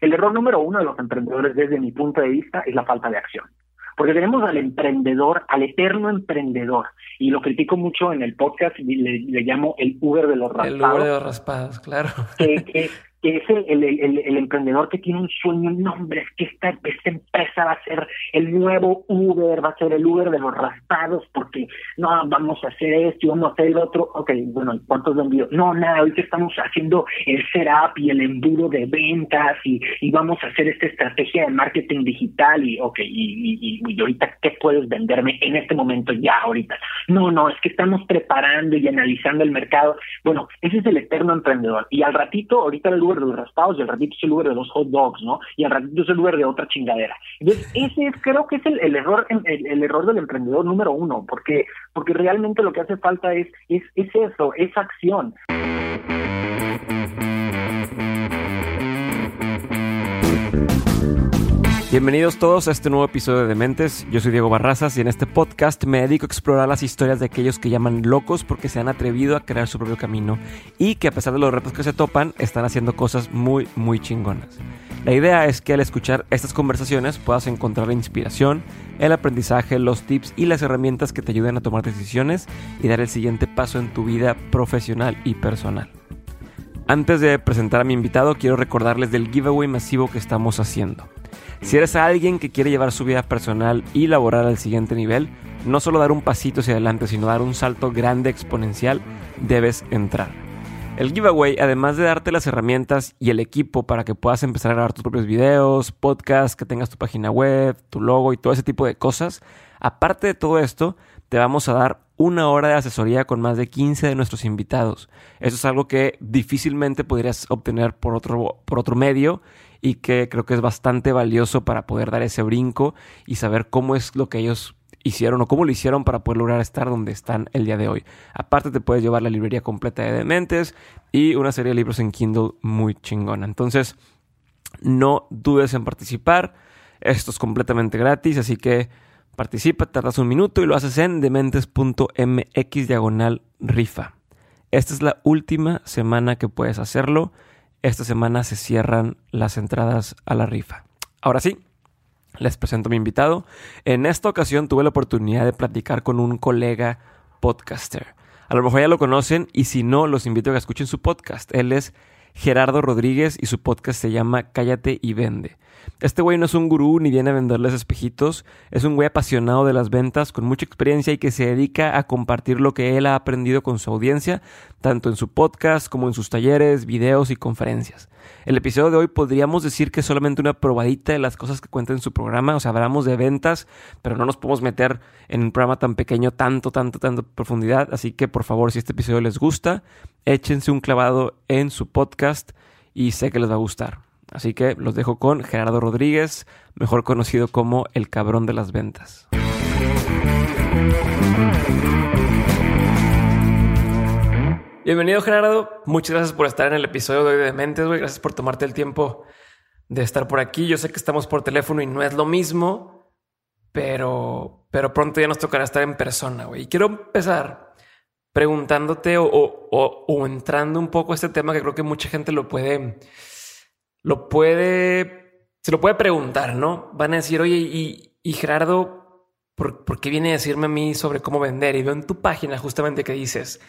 El error número uno de los emprendedores desde mi punto de vista es la falta de acción. Porque tenemos al emprendedor, al eterno emprendedor, y lo critico mucho en el podcast, le, le llamo el Uber de los raspados. El Uber de los raspados, claro. Que, que es el, el, el, emprendedor que tiene un sueño, un nombre, es que esta, esta empresa va a ser el nuevo Uber, va a ser el Uber de los raspados, porque no, vamos a hacer esto y vamos a hacer el otro. Ok, bueno, ¿cuántos vendidos? No, nada, ahorita estamos haciendo el setup y el embudo de ventas y, y vamos a hacer esta estrategia de marketing digital y, ok, y, y, y ahorita, ¿qué puedes venderme en este momento ya ahorita? No, no, es que estamos preparando y analizando el mercado. Bueno, ese es el eterno emprendedor. Y al ratito, ahorita el Uber de los raspados y al ratito es el Uber de los hot dogs, ¿no? Y al ratito es el Uber de otra chingadera. Entonces, ese es, creo que es el, el error, el, el, error del emprendedor número uno, porque, porque realmente lo que hace falta es, es, es eso, es acción. Bienvenidos todos a este nuevo episodio de Dementes. Yo soy Diego Barrazas y en este podcast me dedico a explorar las historias de aquellos que llaman locos porque se han atrevido a crear su propio camino y que a pesar de los retos que se topan están haciendo cosas muy, muy chingonas. La idea es que al escuchar estas conversaciones puedas encontrar la inspiración, el aprendizaje, los tips y las herramientas que te ayuden a tomar decisiones y dar el siguiente paso en tu vida profesional y personal. Antes de presentar a mi invitado, quiero recordarles del giveaway masivo que estamos haciendo. Si eres alguien que quiere llevar su vida personal y laboral al siguiente nivel, no solo dar un pasito hacia adelante, sino dar un salto grande exponencial, debes entrar. El giveaway, además de darte las herramientas y el equipo para que puedas empezar a grabar tus propios videos, podcasts, que tengas tu página web, tu logo y todo ese tipo de cosas, aparte de todo esto, te vamos a dar una hora de asesoría con más de 15 de nuestros invitados. Eso es algo que difícilmente podrías obtener por otro, por otro medio y que creo que es bastante valioso para poder dar ese brinco y saber cómo es lo que ellos hicieron o cómo lo hicieron para poder lograr estar donde están el día de hoy. Aparte te puedes llevar la librería completa de Dementes y una serie de libros en Kindle muy chingona. Entonces, no dudes en participar. Esto es completamente gratis, así que participa, tardas un minuto y lo haces en dementes.mx diagonal rifa. Esta es la última semana que puedes hacerlo. Esta semana se cierran las entradas a la rifa. Ahora sí, les presento a mi invitado. En esta ocasión tuve la oportunidad de platicar con un colega podcaster. A lo mejor ya lo conocen y si no, los invito a que escuchen su podcast. Él es Gerardo Rodríguez y su podcast se llama Cállate y Vende. Este güey no es un gurú ni viene a venderles espejitos, es un güey apasionado de las ventas, con mucha experiencia y que se dedica a compartir lo que él ha aprendido con su audiencia, tanto en su podcast como en sus talleres, videos y conferencias. El episodio de hoy podríamos decir que es solamente una probadita de las cosas que cuenta en su programa, o sea, hablamos de ventas, pero no nos podemos meter en un programa tan pequeño tanto, tanto, tanto profundidad, así que por favor, si este episodio les gusta, échense un clavado en su podcast y sé que les va a gustar. Así que los dejo con Gerardo Rodríguez, mejor conocido como el cabrón de las ventas. Bienvenido Gerardo, muchas gracias por estar en el episodio de hoy de Mentes, güey. Gracias por tomarte el tiempo de estar por aquí. Yo sé que estamos por teléfono y no es lo mismo, pero, pero pronto ya nos tocará estar en persona, güey. Y quiero empezar preguntándote o, o, entrando un poco a este tema que creo que mucha gente lo puede lo puede, se lo puede preguntar, ¿no? Van a decir, oye, y, Gerardo, ¿por, ¿por, qué viene a decirme a mí sobre cómo vender? Y veo en tu página justamente que dices,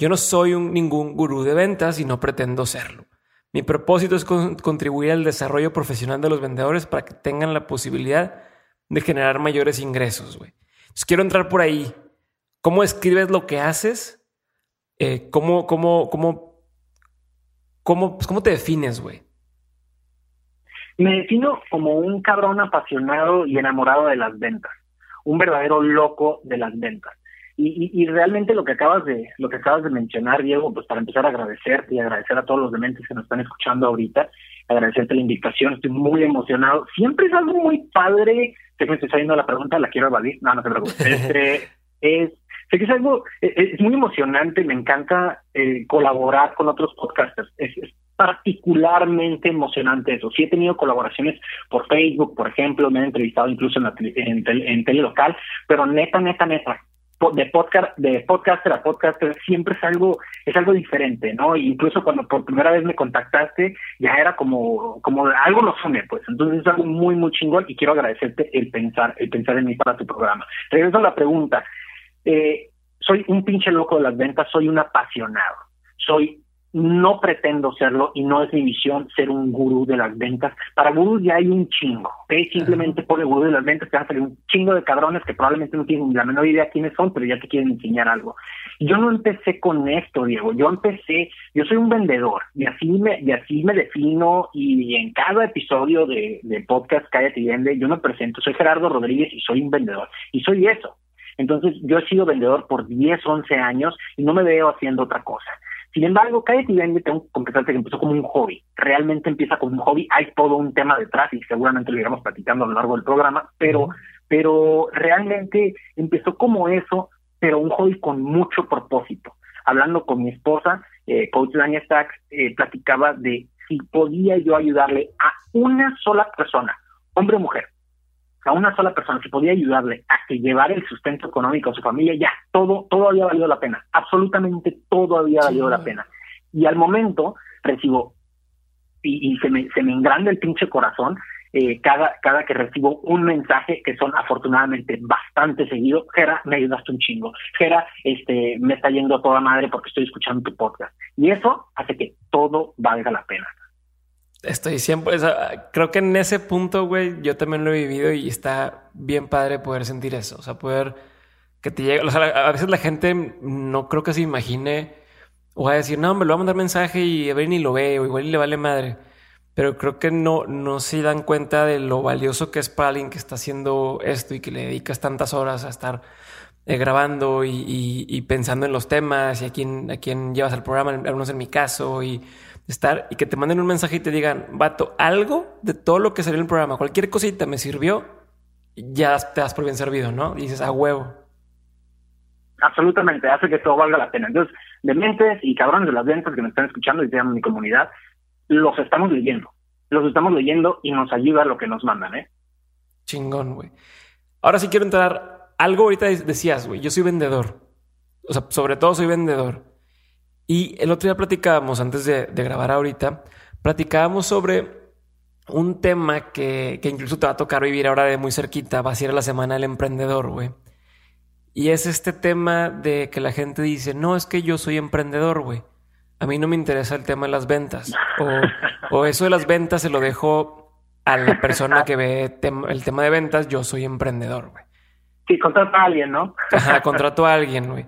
yo no soy ningún gurú de ventas y no pretendo serlo. Mi propósito es contribuir al desarrollo profesional de los vendedores para que tengan la posibilidad de generar mayores ingresos, güey. Entonces quiero entrar por ahí. ¿Cómo escribes lo que haces? Eh, ¿Cómo, cómo, cómo, cómo, pues, cómo te defines, güey? Me defino como un cabrón apasionado y enamorado de las ventas, un verdadero loco de las ventas. Y, y, realmente lo que acabas de lo que acabas de mencionar, Diego, pues para empezar a agradecerte y agradecer a todos los dementes que nos están escuchando ahorita, agradecerte la invitación, estoy muy emocionado. Siempre es algo muy padre. Sé que me estoy saliendo la pregunta, la quiero evadir. No, no te preocupes. Este, es, sé que es algo, es, es muy emocionante, me encanta eh, colaborar con otros podcasters. Es, es particularmente emocionante eso. Sí he tenido colaboraciones por Facebook, por ejemplo, me han entrevistado incluso en, la, en, tele, en tele local, pero neta, neta, neta, de podcast de podcaster a podcaster siempre es algo es algo diferente no incluso cuando por primera vez me contactaste ya era como como algo nos une pues. Entonces es algo muy muy chingón y quiero agradecerte el pensar el pensar en mí para tu programa. Regreso a la pregunta. Eh, soy un pinche loco de las ventas soy un apasionado. Soy no pretendo serlo y no es mi visión ser un gurú de las ventas. Para gurús ya hay un chingo, ¿ok? Simplemente pone gurú de las ventas, te van a salir un chingo de cabrones que probablemente no tienen la menor idea quiénes son, pero ya te quieren enseñar algo. Yo no empecé con esto, Diego, yo empecé, yo soy un vendedor y así me, y así me defino y en cada episodio de, de podcast Cállate y Vende, yo me presento, soy Gerardo Rodríguez y soy un vendedor y soy eso. Entonces, yo he sido vendedor por 10, 11 años y no me veo haciendo otra cosa. Sin embargo, Cállate y Vende, tengo que confesarte que empezó como un hobby. Realmente empieza como un hobby. Hay todo un tema detrás y seguramente lo iremos platicando a lo largo del programa, pero, pero realmente empezó como eso, pero un hobby con mucho propósito. Hablando con mi esposa, eh, Coach Dania Stacks, eh, platicaba de si podía yo ayudarle a una sola persona, hombre o mujer, a una sola persona que podía ayudarle a que llevara el sustento económico a su familia, ya, todo, todo había valido la pena, absolutamente todo había valido la pena. Y al momento recibo, y, se, me, se me engranda el pinche corazón, eh, cada, cada que recibo un mensaje que son afortunadamente bastante seguidos, Jera, me ayudaste un chingo, Jera, este, me está yendo a toda madre porque estoy escuchando tu podcast. Y eso hace que todo valga la pena. Estoy siempre, creo que en ese punto, güey, yo también lo he vivido y está bien padre poder sentir eso, o sea, poder que te llegue, o sea, a veces la gente no creo que se imagine o va a decir, no, me lo va a mandar mensaje y a ver ni lo ve, o igual y le vale madre, pero creo que no, no se dan cuenta de lo valioso que es para alguien que está haciendo esto y que le dedicas tantas horas a estar eh, grabando y, pensando en los temas y a quién, a quién llevas al programa, algunos en mi caso, y estar y que te manden un mensaje y te digan, vato, algo de todo lo que salió en el programa, cualquier cosita me sirvió, ya te das por bien servido, ¿no? Y dices, a huevo. Absolutamente, hace que todo valga la pena. Entonces, de mentes y cabrones de las ventas que me están escuchando y llaman mi comunidad, los estamos leyendo. Los estamos leyendo y nos ayuda lo que nos mandan, ¿eh? Chingón, güey. Ahora sí quiero entrar. Algo ahorita decías, güey, yo soy vendedor. O sea, sobre todo soy vendedor. Y el otro día platicábamos, antes de, grabar ahorita, platicábamos sobre un tema que, que, incluso te va a tocar vivir ahora de muy cerquita, va a ser la semana del emprendedor, güey. Y es este tema de que la gente dice, no, es que yo soy emprendedor, güey. A mí no me interesa el tema de las ventas. O, o eso de las ventas se lo dejo a la persona que ve el tema de ventas, yo soy emprendedor, güey. Sí, contrato a alguien, ¿no? Ajá, contrato a alguien, güey.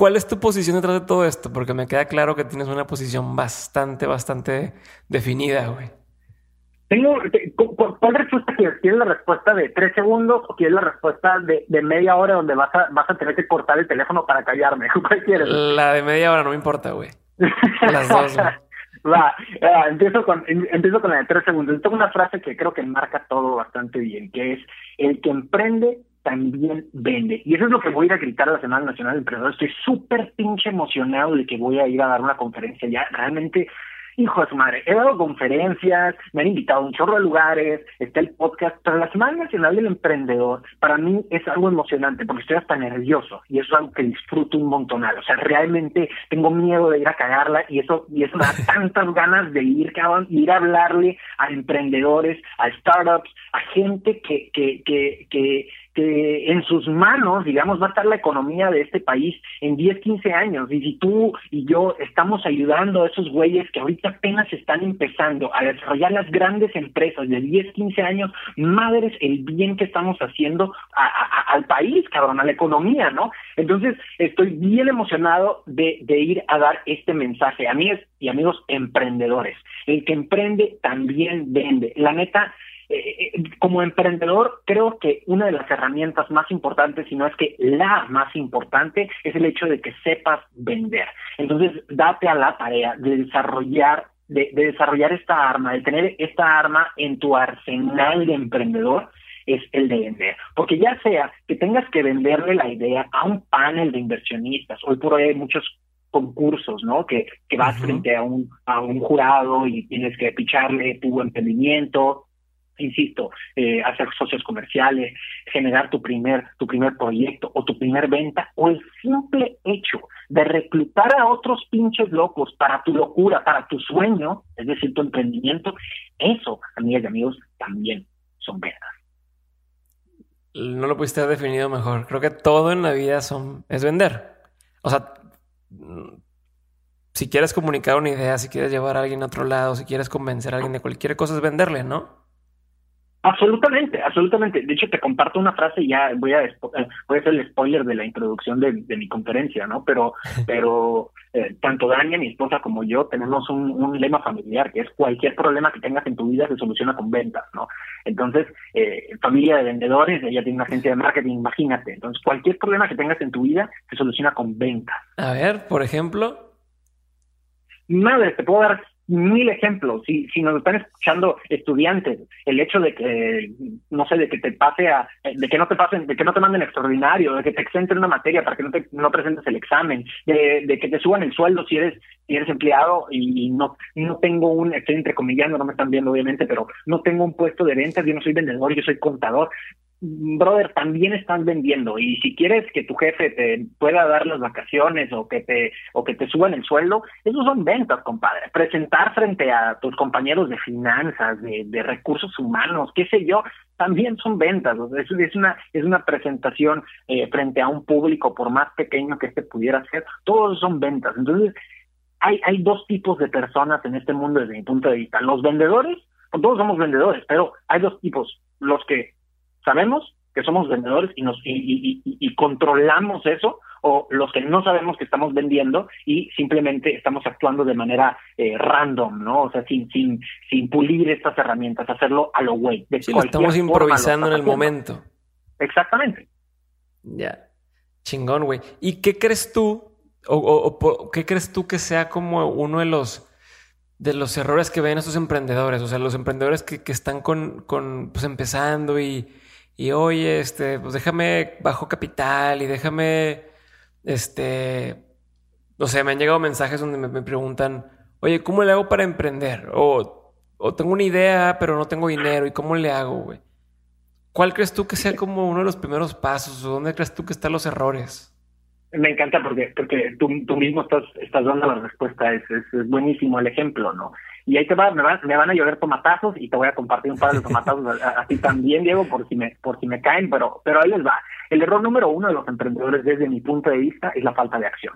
¿Cuál es tu posición detrás de todo esto? Porque me queda claro que tienes una posición bastante, bastante definida, güey. Tengo, ¿cuál respuesta quieres? ¿Quieres la respuesta de tres segundos o quieres la respuesta de, media hora donde vas a, vas a tener que cortar el teléfono para callarme? ¿Cuál quieres? La de media hora, no me importa, güey. Las dos, güey. Va, empiezo, con, empiezo con la de tres segundos. Tengo una frase que creo que marca todo bastante bien, que es, el que emprende también vende. Y eso es lo que voy a ir a gritar a la Semana Nacional del Emprendedor. Estoy súper pinche emocionado de que voy a ir a dar una conferencia ya. Realmente hijo de su madre, he dado conferencias, me han invitado a un chorro de lugares, está el podcast, pero la Semana Nacional del Emprendedor para mí es algo emocionante porque estoy hasta nervioso y eso es algo que disfruto un montonal. O sea, realmente tengo miedo de ir a cagarla y eso, y eso me da tantas ganas de ir, cabrón, ir a hablarle a emprendedores, a startups, a gente que, que, que, que que en sus manos, digamos, va a estar la economía de este país en 10, 15 años. Y si tú y yo estamos ayudando a esos güeyes que ahorita apenas están empezando a desarrollar las grandes empresas de 10, 15 años, madres, el bien que estamos haciendo al país, cabrón, a la economía, ¿no? Entonces, estoy bien emocionado de, de ir a dar este mensaje. A mí y amigos emprendedores, el que emprende también vende. La neta, eh, como emprendedor, creo que una de las herramientas más importantes, si no es que la más importante, es el hecho de que sepas vender. Entonces, date a la tarea de desarrollar de, desarrollar esta arma, de tener esta arma en tu arsenal de emprendedor, es el de vender. Porque ya sea que tengas que venderle la idea a un panel de inversionistas, hoy por hoy hay muchos concursos, ¿no? Que, que vas frente a un, a un jurado y tienes que picharle tu emprendimiento insisto, eh, hacer socios comerciales, generar tu primer, tu primer proyecto o tu primer venta, o el simple hecho de reclutar a otros pinches locos para tu locura, para tu sueño, es decir, tu emprendimiento, eso, amigas y amigos, también son ventas. No lo pudiste haber definido mejor. Creo que todo en la vida son, es vender. O sea, si quieres comunicar una idea, si quieres llevar a alguien a otro lado, si quieres convencer a alguien de cualquier cosa, es venderle, ¿no? Absolutamente, absolutamente. De hecho, te comparto una frase y ya voy a, eh, voy a hacer el spoiler de la introducción de, mi conferencia, ¿no? Pero, pero eh, tanto Dania, mi esposa, como yo tenemos un, lema familiar que es cualquier problema que tengas en tu vida se soluciona con ventas, ¿no? Entonces, eh, familia de vendedores, ella tiene una agencia de marketing, imagínate. Entonces, cualquier problema que tengas en tu vida se soluciona con ventas. A ver, por ejemplo. Madre, te puedo dar mil ejemplos. Si, si nos están escuchando estudiantes, el hecho de que, no sé, de que te pase a, de que no te pasen, de que no te manden extraordinario, de que te exenten una materia para que no te no presentes el examen, de, de que te suban el sueldo si eres, si eres empleado y no, no tengo un, estoy entrecomillando, no me están viendo obviamente, pero no tengo un puesto de ventas, yo no soy vendedor, yo soy contador brother, también estás vendiendo y si quieres que tu jefe te pueda dar las vacaciones o que te o que te suban el sueldo, esos son ventas, compadre. Presentar frente a tus compañeros de finanzas, de, de recursos humanos, qué sé yo, también son ventas. es, es, una es una presentación eh, frente a un público, por más pequeño que este pudiera ser, todos son ventas. Entonces, hay hay dos tipos de personas en este mundo desde mi punto de vista. Los vendedores, todos somos vendedores, pero hay dos tipos, los que sabemos que somos vendedores y nos y, controlamos eso o los que no sabemos que estamos vendiendo y simplemente estamos actuando de manera eh, random, ¿no? O sea, sin sin sin pulir estas herramientas, hacerlo a lo güey. estamos improvisando en el momento. Exactamente. Ya. Chingón, güey. ¿Y qué crees tú o, qué crees tú que sea como uno de los de los errores que ven estos emprendedores? O sea, los emprendedores que, que están con, con pues empezando y y oye, este, pues déjame bajo capital y déjame, este, no sé, me han llegado mensajes donde me, preguntan, oye, ¿cómo le hago para emprender? O, o, tengo una idea, pero no tengo dinero, ¿y cómo le hago, güey? ¿Cuál crees tú que sea como uno de los primeros pasos? ¿O dónde crees tú que están los errores? Me encanta porque, porque tú, tú mismo estás, estás dando la respuesta, es, es buenísimo el ejemplo, ¿no? y ahí te va, me, me van a llover tomatazos y te voy a compartir un par de tomatazos así también, Diego, por si me, por si me caen, pero, pero ahí les va. El error número uno de los emprendedores desde mi punto de vista es la falta de acción.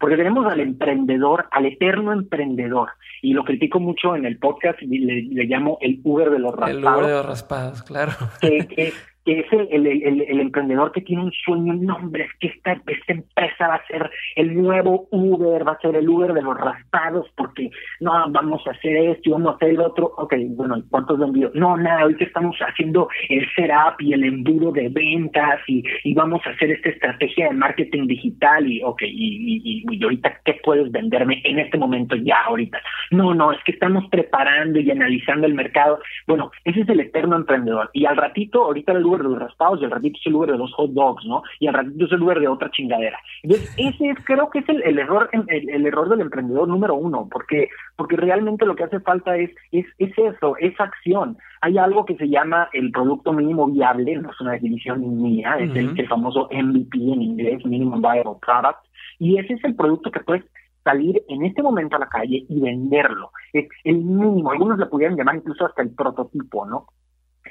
Porque tenemos al emprendedor, al eterno emprendedor, y lo critico mucho en el podcast, y le, llamo el Uber de los raspados. El Uber de los raspados, claro. que, que es el, el, el, emprendedor que tiene un sueño, no, hombre, es que esta, esta empresa va a ser el nuevo Uber, va a ser el Uber de los raspados, porque no, vamos a hacer esto y vamos a hacer el otro. Ok, bueno, ¿cuántos vendidos? No, nada, ahorita estamos haciendo el setup y el embudo de ventas y, y vamos a hacer esta estrategia de marketing digital y, ok, y, y, y ahorita, ¿qué puedes venderme en este momento ya ahorita? No, no, es que estamos preparando y analizando el mercado. Bueno, ese es el eterno emprendedor. Y al ratito, ahorita el de los raspados y al ratito es el Uber de los hot dogs, ¿no? Y al ratito es el Uber de otra chingadera. Entonces, ese es, creo que es el, el error, el, el, error del emprendedor número uno, porque, porque realmente lo que hace falta es, es, es eso, es acción. Hay algo que se llama el producto mínimo viable, no es una definición mía, es el, el famoso MVP en inglés, Minimum Viable Product, y ese es el producto que puedes salir en este momento a la calle y venderlo. Es el mínimo, algunos le pudieran llamar incluso hasta el prototipo, ¿no?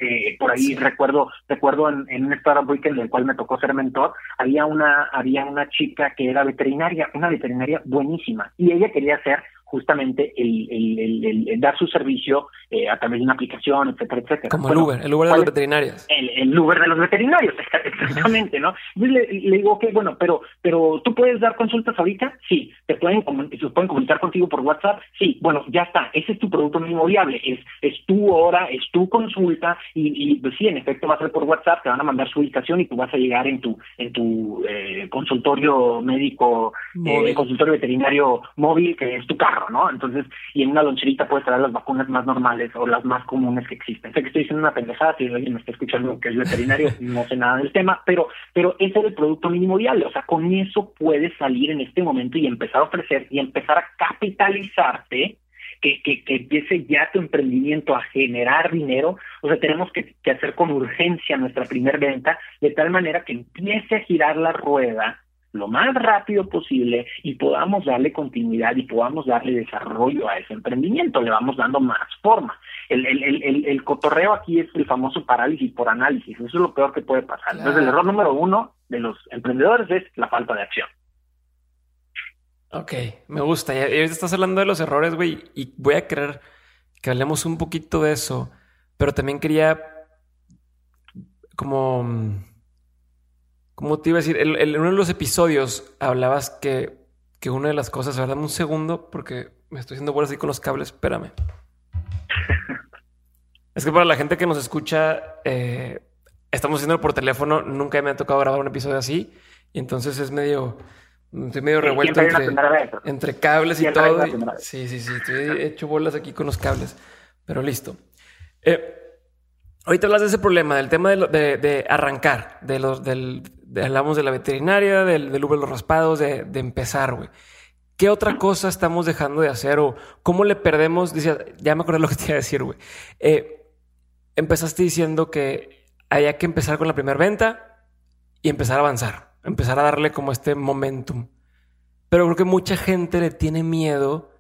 Eh, por ahí recuerdo recuerdo en, en un startup weekend del cual me tocó ser mentor había una había una chica que era veterinaria una veterinaria buenísima y ella quería hacer justamente el, el, el, dar su servicio eh, a través de una aplicación, etcétera, etcétera. Como el Uber, el Uber de los veterinarios. El, Uber de los veterinarios, exactamente, ¿no? Yo le, digo, ok, bueno, pero, pero tú puedes dar consultas ahorita, sí, te pueden, se pueden comunicar contigo por WhatsApp, sí, bueno, ya está, ese es tu producto mínimo viable, es, es tu hora, es tu consulta, y, y pues sí, en efecto va a ser por WhatsApp, te van a mandar su ubicación y tú vas a llegar en tu, en tu eh, consultorio médico, eh, consultorio veterinario móvil, que es tu carro ¿no? Entonces, y en una loncherita puedes traer las vacunas más normales o las más comunes que existen. Sé que estoy diciendo una pendejada, si alguien me está escuchando que es veterinario, no sé nada del tema, pero, pero ese es el producto mínimo viable, o sea, con eso puedes salir en este momento y empezar a ofrecer y empezar a capitalizarte que, que, que, empiece ya tu emprendimiento a generar dinero, o sea, tenemos que, que hacer con urgencia nuestra primer venta, de tal manera que empiece a girar la rueda lo más rápido posible y podamos darle continuidad y podamos darle desarrollo a ese emprendimiento, le vamos dando más forma. El, el, el, el cotorreo aquí es el famoso parálisis por análisis, eso es lo peor que puede pasar. Entonces el error número uno de los emprendedores es la falta de acción. Ok, me gusta. Ya, estás hablando de los errores, güey, y voy a querer que hablemos un poquito de eso, pero también quería como como te iba a decir, en uno de los episodios hablabas que, que una de las cosas, a ver, dame un segundo porque me estoy haciendo bolas así con los cables, espérame. es que para la gente que nos escucha, eh, estamos haciendo por teléfono, nunca me ha tocado grabar un episodio así y entonces es medio... Estoy medio revuelto entre, cables y todo. sí, sí, sí. Estoy hecho bolas aquí con los cables. Pero listo. Eh, ahorita hablas de ese problema, del tema de, de arrancar, de los, del, hablamos de la veterinaria, del, del Uber los raspados, de, empezar, güey. ¿Qué otra cosa estamos dejando de hacer o cómo le perdemos? Dice, ya me acuerdo lo que te iba a decir, güey. Eh, empezaste diciendo que había que empezar con la primera venta y empezar a avanzar, empezar a darle como este momentum. Pero creo que mucha gente le tiene miedo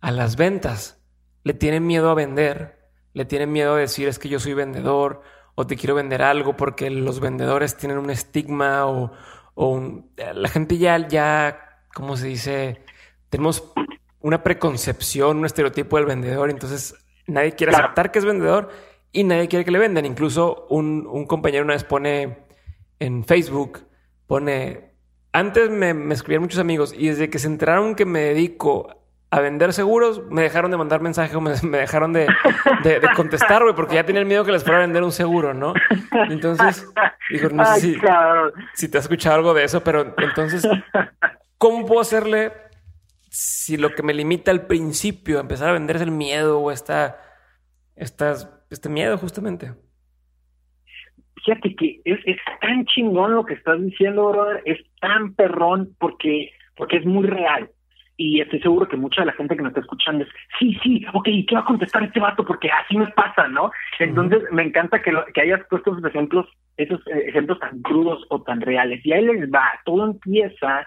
a las ventas, le tiene miedo a vender, le tiene miedo a decir es que yo soy vendedor o te quiero vender algo porque los vendedores tienen un estigma o, la gente ya, ya, ¿cómo se dice? Tenemos una preconcepción, un estereotipo del vendedor, entonces nadie quiere aceptar que es vendedor y nadie quiere que le vendan. Incluso un, un compañero una vez pone en Facebook, pone, antes me, me escribían muchos amigos y desde que se enteraron que me dedico a vender seguros, me dejaron de mandar mensaje o me, dejaron de, contestar, güey, porque ya tenían miedo que les fuera a vender un seguro, ¿no? Entonces, dijo, no sé si, si, te has escuchado algo de eso, pero entonces, ¿cómo puedo hacerle si lo que me limita al principio a empezar a vender es el miedo o esta, este miedo justamente? Fíjate que es, es tan chingón lo que estás diciendo, brother, es tan perrón porque, porque es muy real y estoy seguro que mucha de la gente que nos está escuchando es, sí, sí, ok, ¿qué va a contestar este vato? Porque así me pasa, ¿no? Entonces, me encanta que, que hayas puesto esos ejemplos, esos eh, ejemplos tan crudos o tan reales. Y ahí les va, todo empieza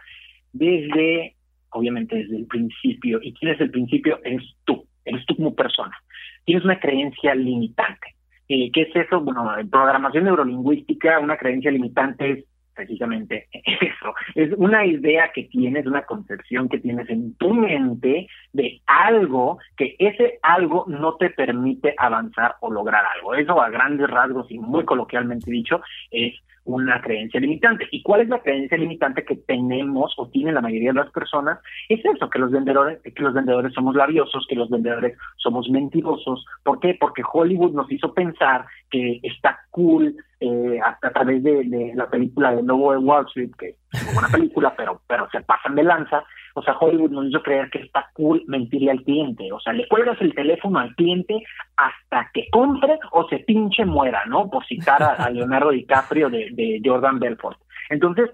desde, obviamente, desde el principio. ¿Y quién es el principio? Eres tú, eres tú como persona. Tienes una creencia limitante. Eh, ¿Qué es eso? Bueno, en programación neurolingüística, una creencia limitante es precisamente eso. Es una idea que tienes, una concepción que tienes en tu mente de algo que ese algo no te permite avanzar o lograr algo. Eso a grandes rasgos y muy coloquialmente dicho es una creencia limitante. ¿Y cuál es la creencia limitante que tenemos o tiene la mayoría de las personas? Es eso, que los vendedores, que los vendedores somos labiosos, que los vendedores somos mentirosos. ¿Por qué? Porque Hollywood nos hizo pensar que está cool eh, a, través de, la película de Lobo de Wall Street, que una buena película, pero, pero se pasan de lanza. O sea, Hollywood nos hizo creer que está cool mentirle al cliente. O sea, le cuelgas el teléfono al cliente hasta que compre o se pinche muera, ¿no? Por citar a, Leonardo DiCaprio de, Jordan Belfort. Entonces,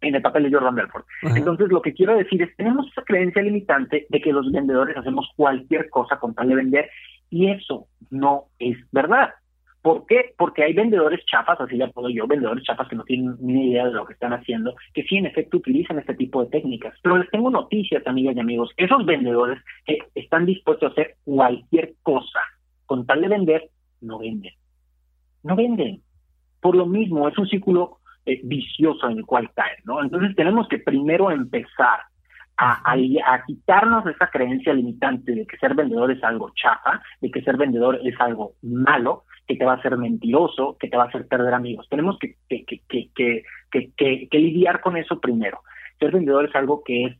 en el papel de Jordan Belfort. Entonces, lo que quiero decir es, tenemos esa creencia limitante de que los vendedores hacemos cualquier cosa con tal de vender y eso no es verdad. ¿Por qué? Porque hay vendedores chafas, así ya puedo yo, vendedores chafas que no tienen ni idea de lo que están haciendo, que sí, en efecto, utilizan este tipo de técnicas. Pero les tengo noticias, amigas y amigos. Esos vendedores que están dispuestos a hacer cualquier cosa con tal de vender, no venden. No venden. Por lo mismo, es un círculo eh, vicioso en el cual caen, ¿no? Entonces tenemos que primero empezar a, a, quitarnos esa creencia limitante de que ser vendedor es algo chafa, de que ser vendedor es algo malo, que te va a hacer mentiroso, que te va a hacer perder amigos. Tenemos que, que, que, que, que lidiar con eso primero. Ser vendedor es algo que es,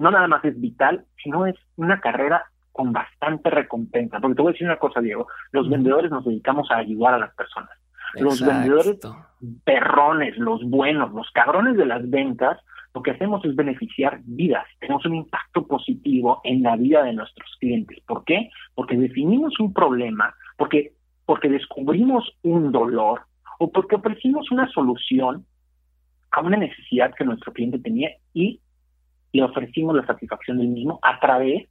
no nada más es vital, sino es una carrera con bastante recompensa. Porque te voy a decir una cosa, Diego, los vendedores nos dedicamos a ayudar a las personas. Los vendedores perrones, los buenos, los cabrones de las ventas, lo que hacemos es beneficiar vidas, tenemos un impacto positivo en la vida de nuestros clientes. ¿Por qué? Porque definimos un problema, porque porque descubrimos un dolor o porque ofrecimos una solución a una necesidad que nuestro cliente tenía y le ofrecimos la satisfacción del mismo a través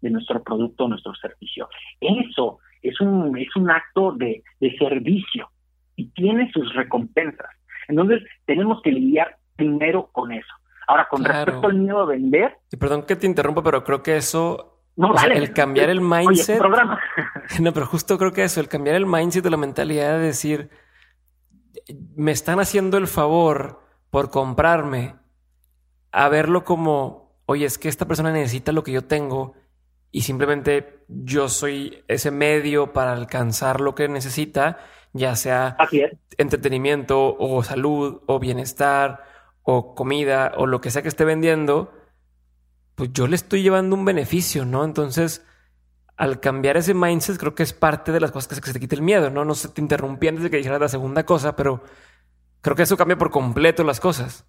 de nuestro producto o nuestro servicio. Eso es un, es un acto de, de servicio y tiene sus recompensas. Entonces, tenemos que lidiar primero con eso. Ahora, con respecto al miedo a vender. Perdón que te interrumpa, pero creo que eso. No, el cambiar el mindset. programa. no, pero justo creo que eso, el cambiar el mindset de la mentalidad de decir, me están haciendo el favor por comprarme, a verlo como, oye, es que esta persona necesita lo que yo tengo y simplemente yo soy ese medio para alcanzar lo que necesita, ya sea entretenimiento o salud o bienestar o comida o lo que sea que esté vendiendo, pues yo le estoy llevando un beneficio, ¿no? Entonces, al cambiar ese mindset, creo que es parte de las cosas que hace que se te quite el miedo, ¿no? No se te interrumpí antes de que dijeras la segunda cosa, pero creo que eso cambia por completo las cosas.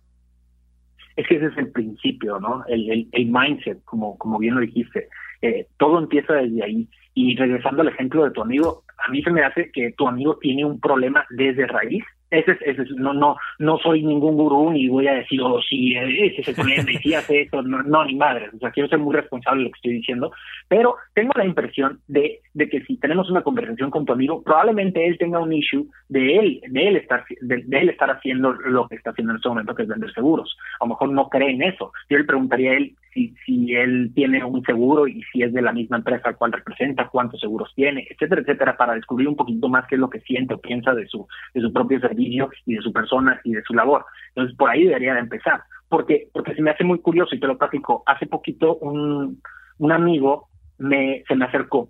Es que ese es el principio, ¿no? El, el, mindset, como, como bien lo dijiste. Eh, todo empieza desde ahí. Y regresando al ejemplo de tu amigo, a mí se me hace que tu amigo tiene un problema desde raíz ese es, no, no, no soy ningún gurú ni voy a decir, oh, sí, ese es el problema y hace esto, no, no, ni madre. O sea, quiero ser muy responsable de lo que estoy diciendo, pero tengo la impresión de, de que si tenemos una conversación con tu amigo, probablemente él tenga un issue de él, de él estar, de, él estar haciendo lo que está haciendo en este momento, que es vender seguros. A lo mejor no cree en eso. Yo le preguntaría a él si, si él tiene un seguro y si es de la misma empresa cuál representa, cuántos seguros tiene, etcétera, etcétera, para descubrir un poquito más qué es lo que siente o piensa de su, de su propio servicio y de su persona y de su labor. Entonces, por ahí debería de empezar. Porque, porque se me hace muy curioso y te lo platico. Hace poquito un, un amigo me, se me acercó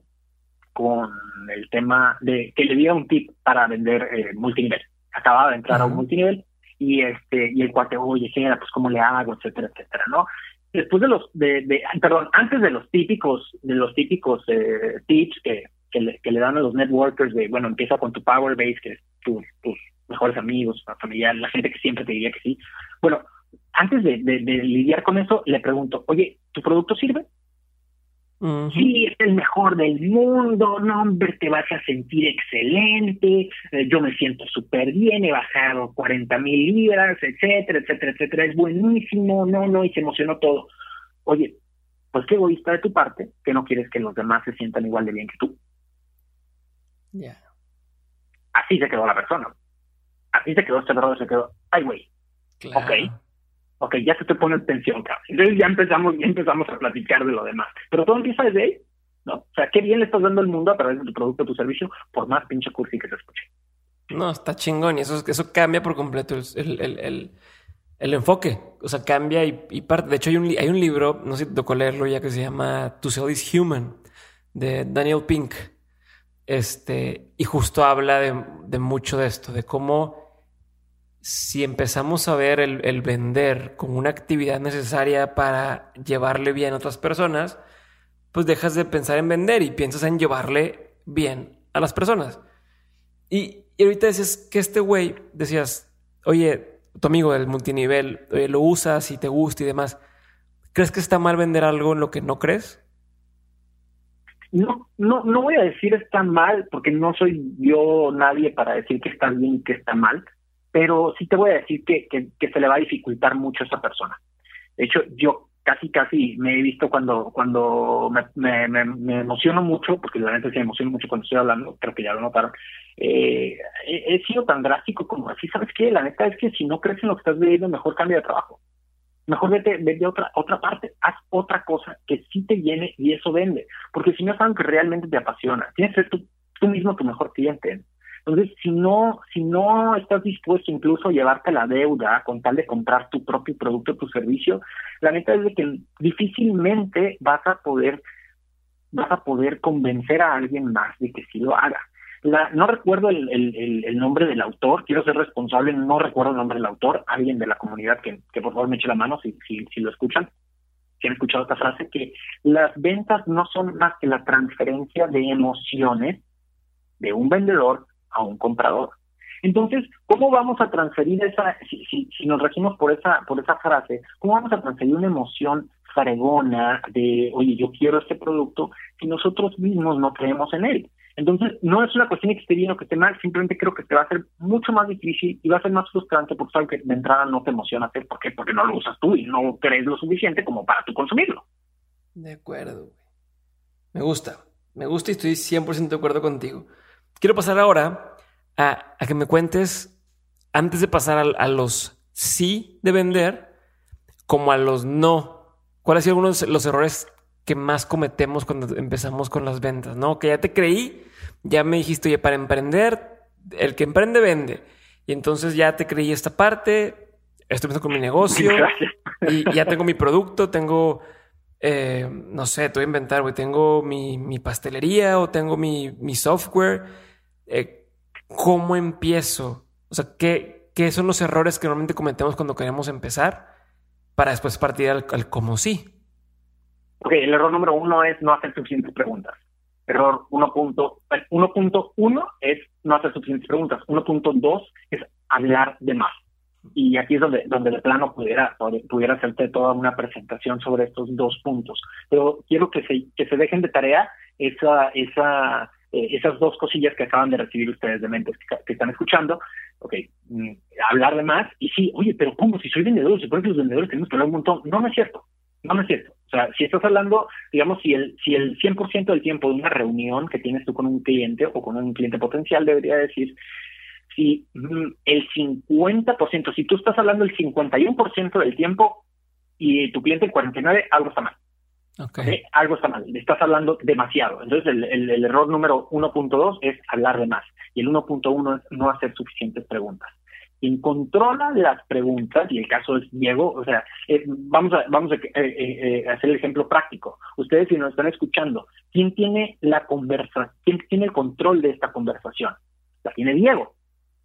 con el tema de que le diera un tip para vender eh, multinivel. Acababa de entrar a un multinivel y este y el cuate, oye, pues cómo le hago, etcétera, etcétera, ¿no? Después de los, de, de perdón, antes de los típicos, de los típicos eh, tips que, que le, dan a los networkers de, bueno, empieza con tu power base, que es tus, tus mejores amigos, familia, la gente que siempre te diría que sí. Bueno, antes de, lidiar con eso, le pregunto, oye, ¿tu producto sirve? Sí, es el mejor del mundo, no, hombre, te vas a sentir excelente, eh, yo me siento súper bien, he bajado 40 mil libras, etcétera, etcétera, etcétera, es buenísimo, no, no, y se emocionó todo. Oye, pues qué egoísta de tu parte que no quieres que los demás se sientan igual de bien que tú. Ya. Así se quedó la persona así se quedó este brother, se quedó, ay, güey, ok, ok, ya se te pone tensión, cabrón. Entonces ya empezamos, ya empezamos a platicar de lo demás. Pero todo empieza desde ahí, ¿no? O sea, qué bien le estás dando al mundo a través de tu producto, tu servicio, por más pinche cursi que se escuche. No, está chingón y eso, eso cambia por completo el, el, el, el enfoque. O sea, cambia y, parte. De hecho, hay un, hay un libro, no sé si te tocó leerlo ya, que se llama To Sell is Human, de Daniel Pink. Este, y justo habla de mucho de esto, de cómo si empezamos a ver el, vender como una actividad necesaria para llevarle bien a otras personas, pues dejas de pensar en vender y piensas en llevarle bien a las personas. Y, ahorita dices que este güey, decías, oye, tu amigo del multinivel, lo usas y te gusta y demás. ¿Crees que está mal vender algo en lo que no crees? No, no, no voy a decir está mal, porque no soy yo nadie para decir que está bien y que está mal pero sí te voy a decir que, que, se le va a dificultar mucho a esa persona. De hecho, yo casi, casi me he visto cuando cuando me, me, emociono mucho, porque la neta se emociona mucho cuando estoy hablando, creo que ya lo notaron, eh, he, sido tan drástico como así, ¿sabes qué? La neta es que si no crees en lo que estás viviendo, mejor cambia de trabajo. Mejor vete, vete a otra, otra parte, haz otra cosa que sí te llene y eso vende. Porque si no es algo que realmente te apasiona, tienes que ser tú, tú mismo tu mejor cliente. Entonces, si no, si no estás dispuesto incluso a llevarte la deuda con tal de comprar tu propio producto, tu servicio, la neta es de que difícilmente vas a poder, vas a poder convencer a alguien más de que sí lo haga. La, no recuerdo el, el, el, nombre del autor, quiero ser responsable, no recuerdo el nombre del autor, alguien de la comunidad que, que por favor me eche la mano si, si, si lo escuchan, si han escuchado esta frase, que las ventas no son más que la transferencia de emociones de un vendedor a un comprador. Entonces, ¿cómo vamos a transferir esa, si, si, nos regimos por esa, por esa frase, cómo vamos a transferir una emoción fregona de, oye, yo quiero este producto, si nosotros mismos no creemos en él? Entonces, no es una cuestión de que esté bien o que esté mal, simplemente creo que te va a ser mucho más difícil y va a ser más frustrante porque sabes que de entrada no te emociona hacer. ¿Por qué? Porque no lo usas tú y no crees lo suficiente como para tú consumirlo. De acuerdo. Me gusta, me gusta y estoy 100% de acuerdo contigo. Quiero pasar ahora a, que me cuentes, antes de pasar a, los sí de vender, como a los no. ¿Cuáles son algunos de los errores que más cometemos cuando empezamos con las ventas? ¿No? Que ya te creí, ya me dijiste, oye, para emprender, el que emprende vende. Y entonces ya te creí esta parte, estoy empezando con mi negocio y ya tengo mi producto, tengo, eh, no sé, te voy a inventar, güey, tengo mi, pastelería o tengo mi, software. Eh, ¿Cómo empiezo? O sea, ¿qué, ¿qué, son los errores que normalmente cometemos cuando queremos empezar para después partir al, al cómo sí? Ok, el error número uno es no hacer suficientes preguntas. Error 1.1 es no hacer suficientes preguntas. 1.2 es hablar de más. Y aquí es donde, donde de plano pudiera, pudiera hacerte toda una presentación sobre estos dos puntos. Pero quiero que se, que se dejen de tarea esa, esa, eh, esas dos cosillas que acaban de recibir ustedes de mentes que, están escuchando. Ok, mm, hablar de más. Y sí, oye, pero ¿cómo? Si soy vendedor, si por los vendedores tenemos que hablar un montón. No, no es cierto. No, no es cierto. O sea, si estás hablando, digamos, si el, si el 100% del tiempo de una reunión que tienes tú con un cliente o con un cliente potencial debería decir, si mm, el 50%, si tú estás hablando el 51% del tiempo y tu cliente el 49%, algo está mal. Okay. Algo está mal, estás hablando demasiado. Entonces el, el, error número 1.2 es hablar de más y el 1.1 es no hacer suficientes preguntas. Quien controla las preguntas, y el caso es Diego, o sea, eh, vamos a, vamos a eh, eh, hacer el ejemplo práctico. Ustedes si nos están escuchando, ¿quién tiene la conversación, quién tiene el control de esta conversación? La tiene Diego.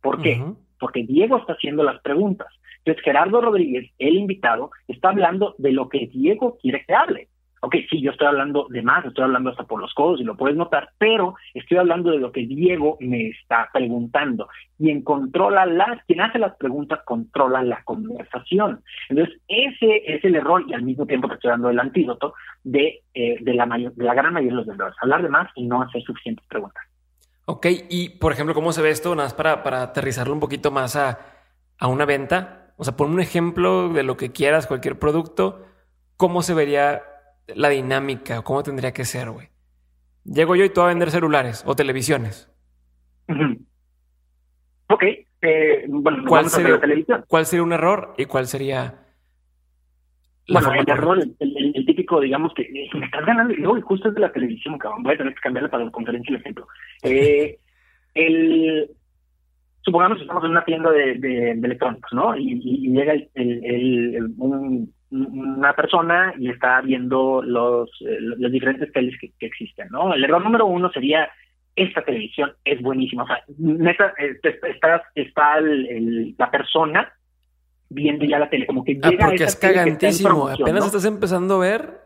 ¿Por qué? Porque Diego está haciendo las preguntas. Entonces, Gerardo Rodríguez, el invitado, está hablando de lo que Diego quiere que hable. Ok, sí, yo estoy hablando de más, estoy hablando hasta por los codos y lo puedes notar, pero estoy hablando de lo que Diego me está preguntando. Quien controla las, quien hace las preguntas controla la conversación. Entonces, ese es el error y al mismo tiempo te estoy dando el antídoto de, eh, de, la, mayor, de la gran mayoría de los vendedores. Hablar de más y no hacer suficientes preguntas. Ok, y por ejemplo, ¿cómo se ve esto? Nada más para, para aterrizarlo un poquito más a, a una venta. O sea, pon un ejemplo de lo que quieras, cualquier producto. ¿Cómo se vería la dinámica? ¿Cómo tendría que ser, güey? Llego yo y tú a vender celulares o televisiones. Ok, eh, bueno, ¿Cuál, sería, ¿cuál sería un error y cuál sería bueno, el error, el, típico, digamos que me estás ganando, y justo es de la televisión, cabrón, voy a tener que cambiarle para la conferencia el ejemplo. Eh, el, supongamos que estamos en una tienda de, de, electrónicos, ¿no? Y, llega el, una persona y está viendo los, eh, los diferentes teles que, existen, ¿no? El error número uno sería esta televisión es buenísima. O sea, neta, eh, está, está la persona viendo ya la tele, como que ah, llega porque es cagantísimo, apenas estás empezando a ver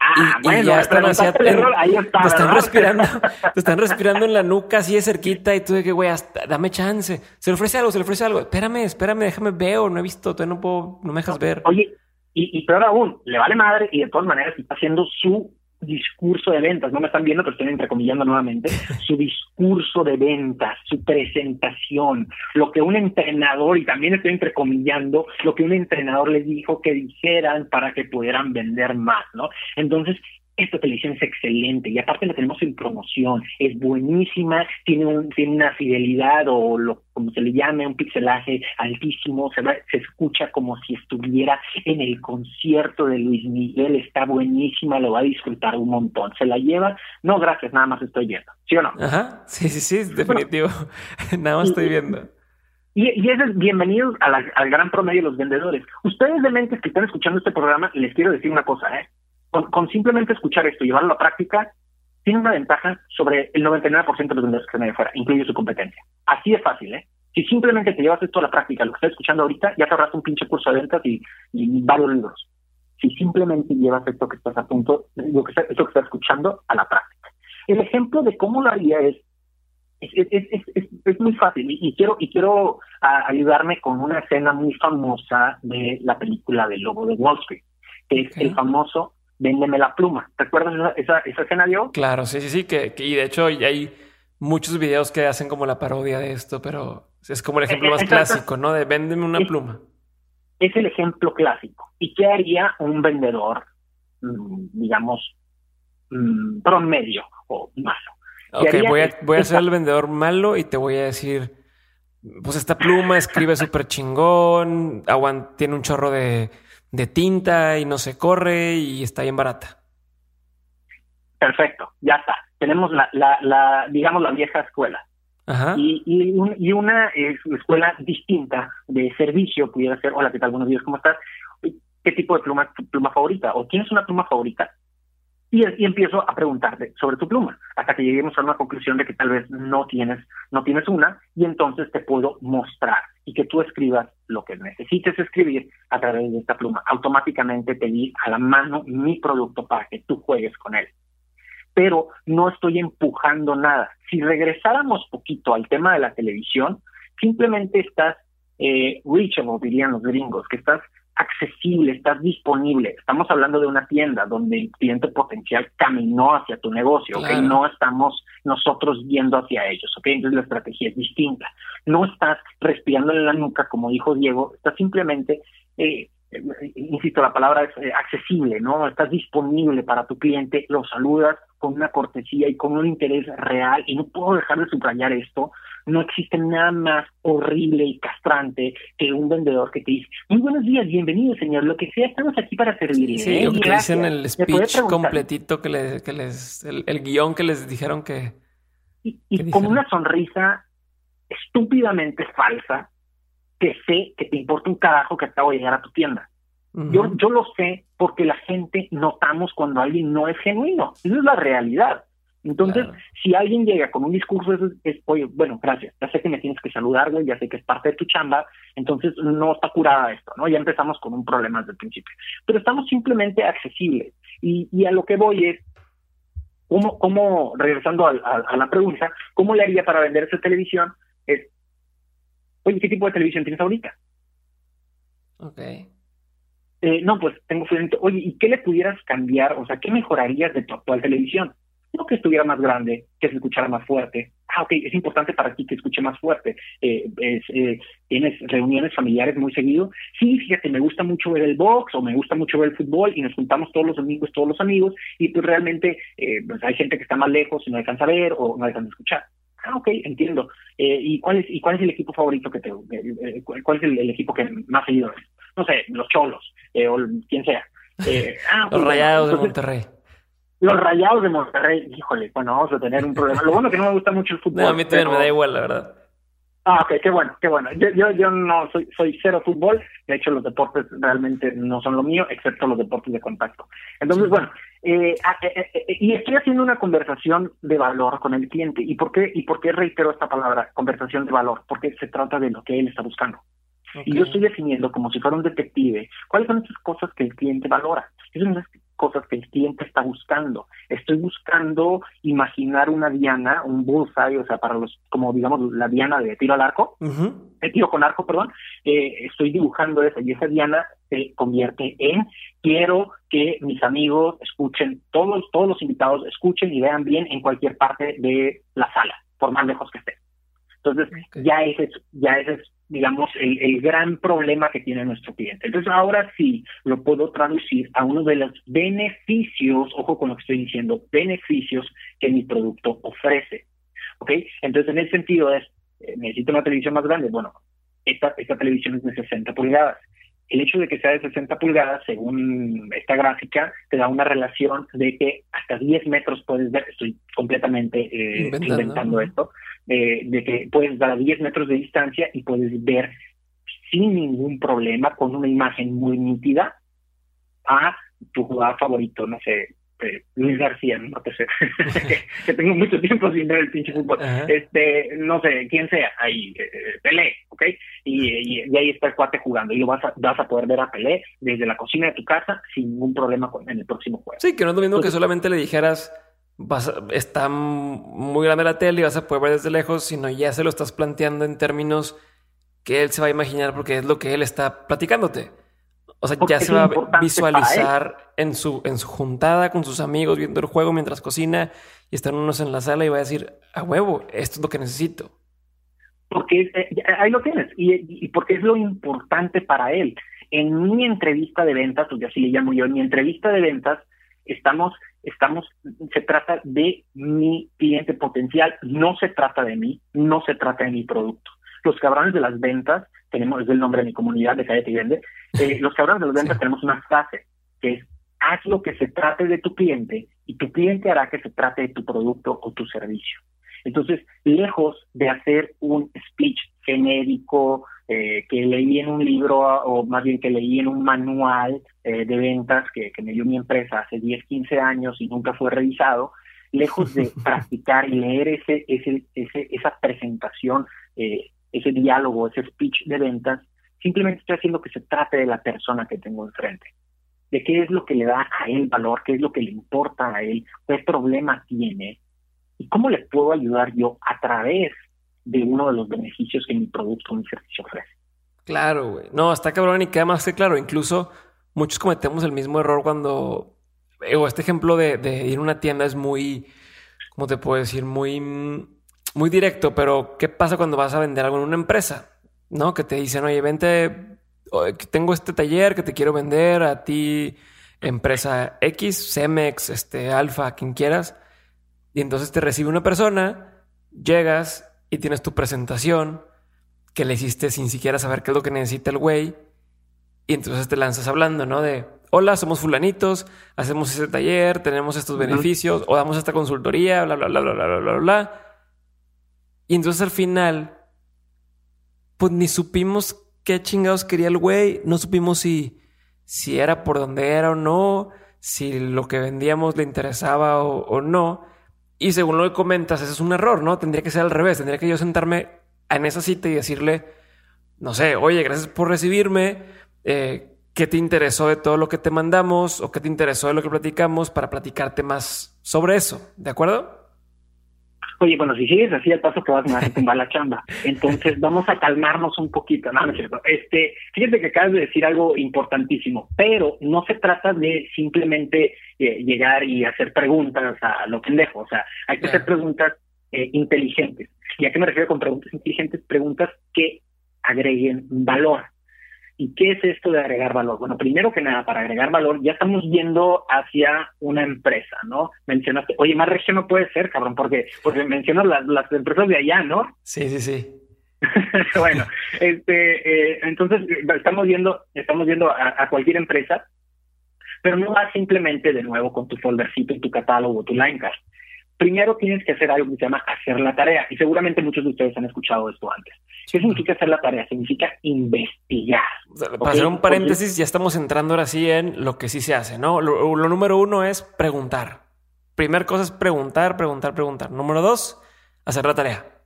Ah, bueno, ya están hacia, ahí está, te están respirando, te están respirando en la nuca así de cerquita y tú de que, güey, dame chance. Se le ofrece algo, se le ofrece algo. Espérame, espérame, déjame veo, no he visto, todavía no puedo, no me dejas ver. Oye, y, y peor aún, le vale madre y de todas maneras está haciendo su discurso de ventas, no me están viendo, pero estoy entrecomillando nuevamente, su discurso de ventas, su presentación, lo que un entrenador, y también estoy entrecomillando, lo que un entrenador les dijo que dijeran para que pudieran vender más, ¿no? Entonces, esta televisión es excelente y aparte la tenemos en promoción, es buenísima, tiene, un, tiene una fidelidad o lo, como se le llame, un pixelaje altísimo, se, se escucha como si estuviera en el concierto de Luis Miguel, está buenísima, lo va a disfrutar un montón. ¿Se la lleva? No, gracias, nada más estoy viendo, ¿sí o no? Ajá, sí, sí, sí, definitivo, nada más estoy viendo. Y, y es bienvenidos al gran promedio de los vendedores. Ustedes de mentes que están escuchando este programa, les quiero decir una cosa, ¿eh? Con, simplemente escuchar esto y llevarlo a la práctica, tiene una ventaja sobre el 99% de los vendedores que están ahí afuera, incluye su competencia. Así de fácil, ¿eh? Si simplemente te llevas esto a la práctica, lo que estás escuchando ahorita, ya te ahorras un pinche curso de ventas y, varios libros. Si simplemente llevas esto que estás a punto, lo que esto que estás escuchando a la práctica. El ejemplo de cómo lo haría es es, es, es, es, muy fácil y, quiero y quiero ayudarme con una escena muy famosa de la película del Lobo de Wall Street, que es el famoso véndeme la pluma. ¿Te acuerdas esa, esa, esa escena, Diego? Claro, sí, sí, sí, que, y de hecho hay muchos videos que hacen como la parodia de esto, pero es como el ejemplo más clásico, ¿no? De véndeme una pluma. Es el ejemplo clásico. ¿Y qué haría un vendedor, mm, digamos, mm, promedio o malo. Ok, voy a, voy a ser el vendedor malo y te voy a decir, pues esta pluma escribe súper chingón, tiene un chorro de, de tinta y no se corre y está bien barata. Perfecto, ya está. Tenemos la, la, la digamos, la vieja escuela. Y, y, una escuela distinta de servicio pudiera ser, hola, ¿qué tal? Buenos días, ¿cómo estás? ¿Qué tipo de pluma tu pluma favorita? ¿O tienes una pluma favorita? Y, y, empiezo a preguntarte sobre tu pluma, hasta que lleguemos a una conclusión de que tal vez no tienes, no tienes una, y entonces te puedo mostrar y que tú escribas lo que necesites escribir a través de esta pluma. Automáticamente te di a la mano mi producto para que tú juegues con él pero no estoy empujando nada. Si regresáramos poquito al tema de la televisión, simplemente estás eh, reachable, dirían los gringos, que estás accesible, estás disponible. Estamos hablando de una tienda donde el cliente potencial caminó hacia tu negocio, ¿ok? No estamos nosotros yendo hacia ellos, ¿ok? Entonces la estrategia es distinta. No estás respirando en la nuca, como dijo Diego, estás simplemente eh, insisto, la palabra es eh, accesible, ¿no? Estás disponible para tu cliente, lo saludas con una cortesía y con un interés real, y no puedo dejar de subrayar esto, no existe nada más horrible y castrante que un vendedor que te dice, muy buenos días, bienvenido señor, lo que sea, estamos aquí para servirle. Sí, ¿eh? que dicen el speech completito que, les, que les el, guion que les dijeron que... Y, con una sonrisa estúpidamente falsa, que sé que te importa un carajo que acabo de llegar a tu tienda. Yo, yo lo sé porque la gente notamos cuando alguien no es genuino. Esa es la realidad. Entonces, si alguien llega con un discurso, es, oye, bueno, gracias, ya sé que me tienes que saludar, güey, ya sé que es parte de tu chamba, entonces no está curada esto, ¿no? Ya empezamos con un problema desde el principio. Pero estamos simplemente accesibles. Y, y a lo que voy es, ¿cómo, cómo regresando a, a la pregunta, ¿cómo le haría para vender esa televisión? Es, oye, ¿qué tipo de televisión tienes ahorita? Ok. Eh, no, pues tengo Oye, ¿y qué le pudieras cambiar? O sea, ¿qué mejorarías de tu actual televisión? No que estuviera más grande, que se escuchara más fuerte. Ah, ok, es importante para ti que escuche más fuerte. Eh, eh, ¿Tienes reuniones familiares muy seguido? Sí, fíjate, me gusta mucho ver el box o me gusta mucho ver el fútbol y nos juntamos todos los domingos, todos los amigos, y pues realmente pues hay gente que está más lejos y no alcanza a ver o no alcanza a escuchar. Ah, ok, entiendo. Eh, ¿y, cuál es, ¿Y cuál es el equipo favorito que te... Eh, eh, cuál es el, equipo que más seguido es? No sé, los Cholos, o quien sea. Ah, los Rayados de Monterrey. Los Rayados de Monterrey, híjole, bueno, vamos a tener un problema. Lo bueno que no me gusta mucho el fútbol. No, a mí también me da igual, la verdad. Ah, ok, qué bueno, qué bueno. Yo, yo, yo no soy, soy cero fútbol. De hecho, los deportes realmente no son lo mío, excepto los deportes de contacto. Entonces, bueno, eh, ah, eh, eh, y estoy haciendo una conversación de valor con el cliente. ¿Y por qué, y por qué reitero esta palabra, conversación de valor? Porque se trata de lo que él está buscando. Y yo estoy definiendo como si fuera un detective cuáles son esas cosas que el cliente valora. Esas son cosas que el cliente está buscando. Estoy buscando imaginar una diana, un bullseye, o sea, para los, como digamos, la diana de tiro al arco, de tiro con arco, perdón. Eh, estoy dibujando esa y esa diana se convierte en quiero que mis amigos escuchen, todos, todos los invitados escuchen y vean bien en cualquier parte de la sala, por más lejos que esté. Entonces, ya ese es, ya ese es digamos, el, el, gran problema que tiene nuestro cliente. Entonces, ahora sí lo puedo traducir a uno de los beneficios, ojo con lo que estoy diciendo, beneficios que mi producto ofrece. ¿Ok? Entonces, en ese sentido es, eh, necesito una televisión más grande. Bueno, esta, esta televisión es de 60 pulgadas. El hecho de que sea de 60 pulgadas, según esta gráfica, te da una relación de que hasta 10 metros puedes ver, estoy completamente eh, inventando. esto, eh, de que puedes dar a 10 metros de distancia y puedes ver sin ningún problema, con una imagen muy nítida, a tu jugador favorito, no sé, eh, Luis García, no sé, que tengo mucho tiempo sin ver el pinche fútbol, este, no sé, quién sea, ahí, eh, Pelé, ¿ok? Y, y, ahí está el cuate jugando, y lo vas a, vas a poder ver a Pelé desde la cocina de tu casa sin ningún problema con, en el próximo juego. Sí, que no es lo mismo que solamente le dijeras, vas está muy grande la tele y vas a poder ver desde lejos, sino ya se lo estás planteando en términos que él se va a imaginar porque es lo que él está platicándote. O sea, ya se va a visualizar en su, en su juntada con sus amigos viendo el juego mientras cocina y están unos en la sala y va a decir, a huevo, esto es lo que necesito. Porque eh, ahí lo tienes y, y porque es lo importante para él. En mi entrevista de ventas, porque así le llamo yo, en mi entrevista de ventas, estamos estamos, se trata de mi cliente potencial, no se trata de mí, no se trata de mi producto. Los cabrones de las ventas, tenemos, es el nombre de mi comunidad de Calle y Vende, eh, los cabrones de las ventas tenemos una frase que es haz lo que se trate de tu cliente y tu cliente hará que se trate de tu producto o tu servicio. Entonces, lejos de hacer un speech genérico eh, que leí en un libro o más bien que leí en un manual eh, de ventas que, me dio mi empresa hace 10, 15 años y nunca fue revisado, lejos de practicar y leer ese, ese, ese, esa presentación, eh, ese diálogo, ese speech de ventas, simplemente estoy haciendo que se trate de la persona que tengo enfrente de qué es lo que le da a él valor, qué es lo que le importa a él, qué problema tiene y cómo le puedo ayudar yo a través de uno de los beneficios que mi producto o mi servicio ofrece. Claro, güey. No, está cabrón y queda más que claro. Incluso muchos cometemos el mismo error cuando, eh, o este ejemplo de, de ir a una tienda es muy, ¿cómo te puedo decir? Muy, muy directo, pero ¿qué pasa cuando vas a vender algo en una empresa? ¿No? Que te dicen, oye, vente tengo este taller que te quiero vender a ti, empresa X, Cemex, este, Alfa, quien quieras. Y entonces te recibe una persona, llegas y tienes tu presentación que le hiciste sin siquiera saber qué es lo que necesita el güey. Y entonces te lanzas hablando, ¿no? De, hola, somos fulanitos, hacemos ese taller, tenemos estos beneficios, o damos esta consultoría, bla, bla, bla, bla, bla, bla, bla, bla. Y entonces al final, pues ni supimos qué chingados quería el güey. No supimos si, si era por donde era o no, si lo que vendíamos le interesaba o, no. Y según lo que comentas, ese es un error, ¿no? Tendría que ser al revés. Tendría que yo sentarme en esa cita y decirle, no sé, oye, gracias por recibirme. Eh, ¿Qué te interesó de todo lo que te mandamos o qué te interesó de lo que platicamos para platicarte más sobre eso? ¿De acuerdo? Oye, bueno, si sigues así el paso que vas a tumbar la chamba. Entonces vamos a calmarnos un poquito, ¿no? ¿no es cierto? Este, fíjate que acabas de decir algo importantísimo, pero no se trata de simplemente eh, llegar y hacer preguntas a lo pendejo, o sea, hay que hacer preguntas eh, inteligentes. ¿Y a qué me refiero con preguntas inteligentes? Preguntas que agreguen valor. ¿Y qué es esto de agregar valor? Bueno, primero que nada, para agregar valor, ya estamos yendo hacia una empresa, ¿no? Mencionaste, oye, más región no puede ser, cabrón, porque, porque mencionas las, las empresas de allá, ¿no? Sí, sí, sí. bueno, este, eh, entonces estamos viendo, estamos viendo a, a, cualquier empresa, pero no va simplemente de nuevo con tu foldercito y tu catálogo, tu line card primero tienes que hacer algo que se llama hacer la tarea. Y seguramente muchos de ustedes han escuchado esto antes. ¿Qué significa hacer la tarea? Significa investigar. para hacer un paréntesis, ya estamos entrando ahora sí en lo que sí se hace, ¿no? Lo, lo número uno es preguntar. Primer cosa es preguntar, preguntar, preguntar. Número dos, hacer la tarea.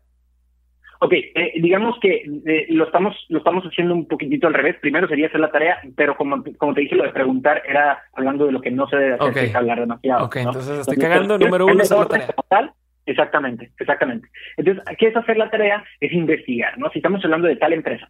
Ok, eh, digamos que eh, lo estamos lo estamos haciendo un poquitito al revés. Primero sería hacer la tarea, pero como, como te dije, lo de preguntar era hablando de lo que no se debe hacer, es hablar demasiado. Ok, entonces estoy cagando. número uno, hacer la tarea. exactamente, exactamente. Entonces, ¿qué es hacer la tarea? Es investigar, ¿no? Si estamos hablando de tal empresa.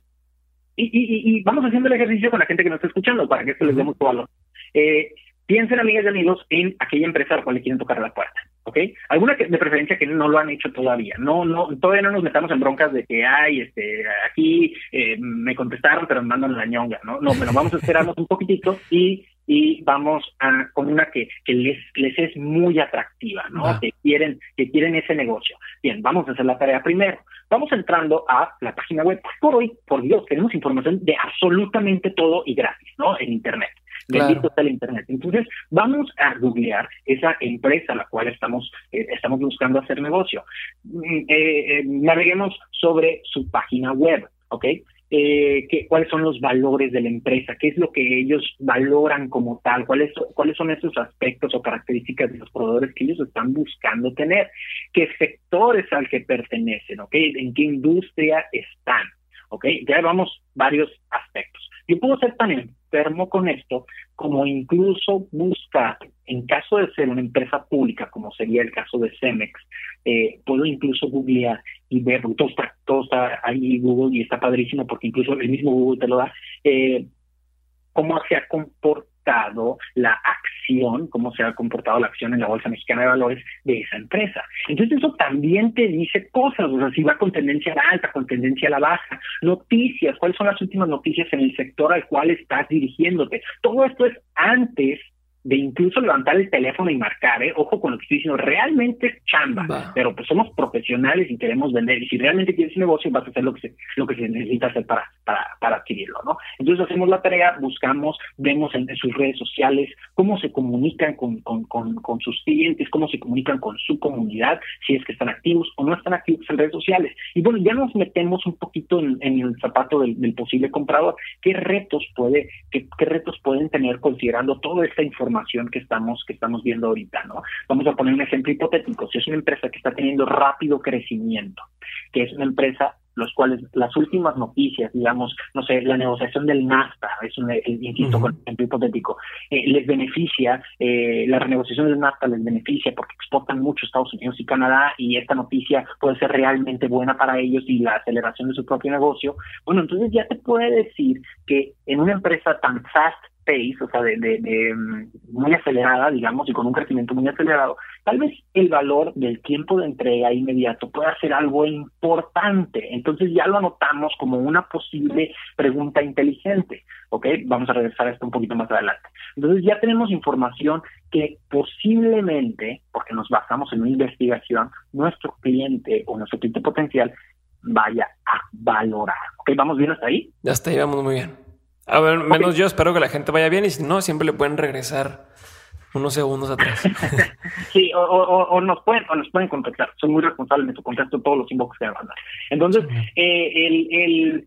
Y, y, y vamos haciendo el ejercicio con la gente que nos está escuchando para que esto les dé mucho valor. Eh, piensen, amigas y amigos, en aquella empresa a la cual le quieren tocar la puerta. ¿ok? Alguna que, de preferencia que no lo han hecho todavía. No, no, todavía no nos metamos en broncas de que, ay, este, aquí eh, me contestaron, pero me mandan la ñonga, ¿no? No, pero vamos a esperarnos un poquitito y, y vamos a, con una que, que les, les es muy atractiva, ¿no? Que quieren, que quieren ese negocio. Bien, vamos a hacer la tarea primero. Vamos entrando a la página web. Por hoy, por Dios, tenemos información de absolutamente todo y gratis, ¿no? En Internet. Bendito está el Internet. Entonces, vamos a googlear esa empresa a la cual estamos, eh, estamos buscando hacer negocio. Mm, eh, eh, naveguemos sobre su página web, ¿ok? Eh, que, cuáles son los valores de la empresa, qué es lo que ellos valoran como tal, cuáles, cuáles son esos aspectos o características de los proveedores que ellos están buscando tener, qué sectores al que pertenecen, ¿ok? En qué industria están, ¿ok? Ya vamos varios aspectos. Yo puedo ser tan enfermo con esto como incluso buscar, en caso de ser una empresa pública, como sería el caso de Cemex, eh, puedo incluso googlear y ver, todo está, todo está ahí Google y está padrísimo porque incluso el mismo Google te lo da, eh, cómo se ha comportado la acción, cómo se ha comportado la acción en la Bolsa Mexicana de Valores de esa empresa. Entonces eso también te dice cosas, o sea, si va con tendencia a la alta, con tendencia a la baja, noticias, cuáles son las últimas noticias en el sector al cual estás dirigiéndote. Todo esto es antes de incluso levantar el teléfono y marcar, ¿eh? ojo con lo que estoy diciendo, realmente es chamba, pero pues somos profesionales y queremos vender, y si realmente quieres un negocio vas a hacer lo que se, lo que se necesita hacer para, para, para adquirirlo, ¿no? Entonces hacemos la tarea, buscamos, vemos en, sus redes sociales cómo se comunican con, con, con, sus clientes, cómo se comunican con su comunidad, si es que están activos o no están activos en redes sociales. Y bueno, ya nos metemos un poquito en, el zapato del, posible comprador, qué retos puede, qué, qué retos pueden tener considerando toda esta información que estamos, que estamos viendo ahorita, ¿no? Vamos a poner un ejemplo hipotético. Si es una empresa que está teniendo rápido crecimiento, que es una empresa los cuales las últimas noticias, digamos, no sé, la negociación del NAFTA, es un, eh, insisto, con ejemplo hipotético, eh, les beneficia, eh, la renegociación del NAFTA les beneficia porque exportan mucho Estados Unidos y Canadá y esta noticia puede ser realmente buena para ellos y la aceleración de su propio negocio. Bueno, entonces ya te puede decir que en una empresa tan fast pace, o sea, de, de, mm, muy acelerada, digamos, y con un crecimiento muy acelerado, tal vez el valor del tiempo de entrega inmediato pueda ser algo importante. Entonces ya lo anotamos como una posible pregunta inteligente, ¿ok? Vamos a regresar a esto un poquito más adelante. Entonces ya tenemos información que posiblemente, porque nos basamos en una investigación, nuestro cliente o nuestro cliente potencial vaya a valorar. ¿Ok? ¿Vamos bien hasta ahí? Ya está, vamos muy bien. A ver, menos yo espero que la gente vaya bien y si no, siempre le pueden regresar unos segundos atrás. sí, o, nos pueden o nos pueden contactar. Soy muy responsable de tu contacto todos los inbox que me mandan. Entonces, eh, el, el,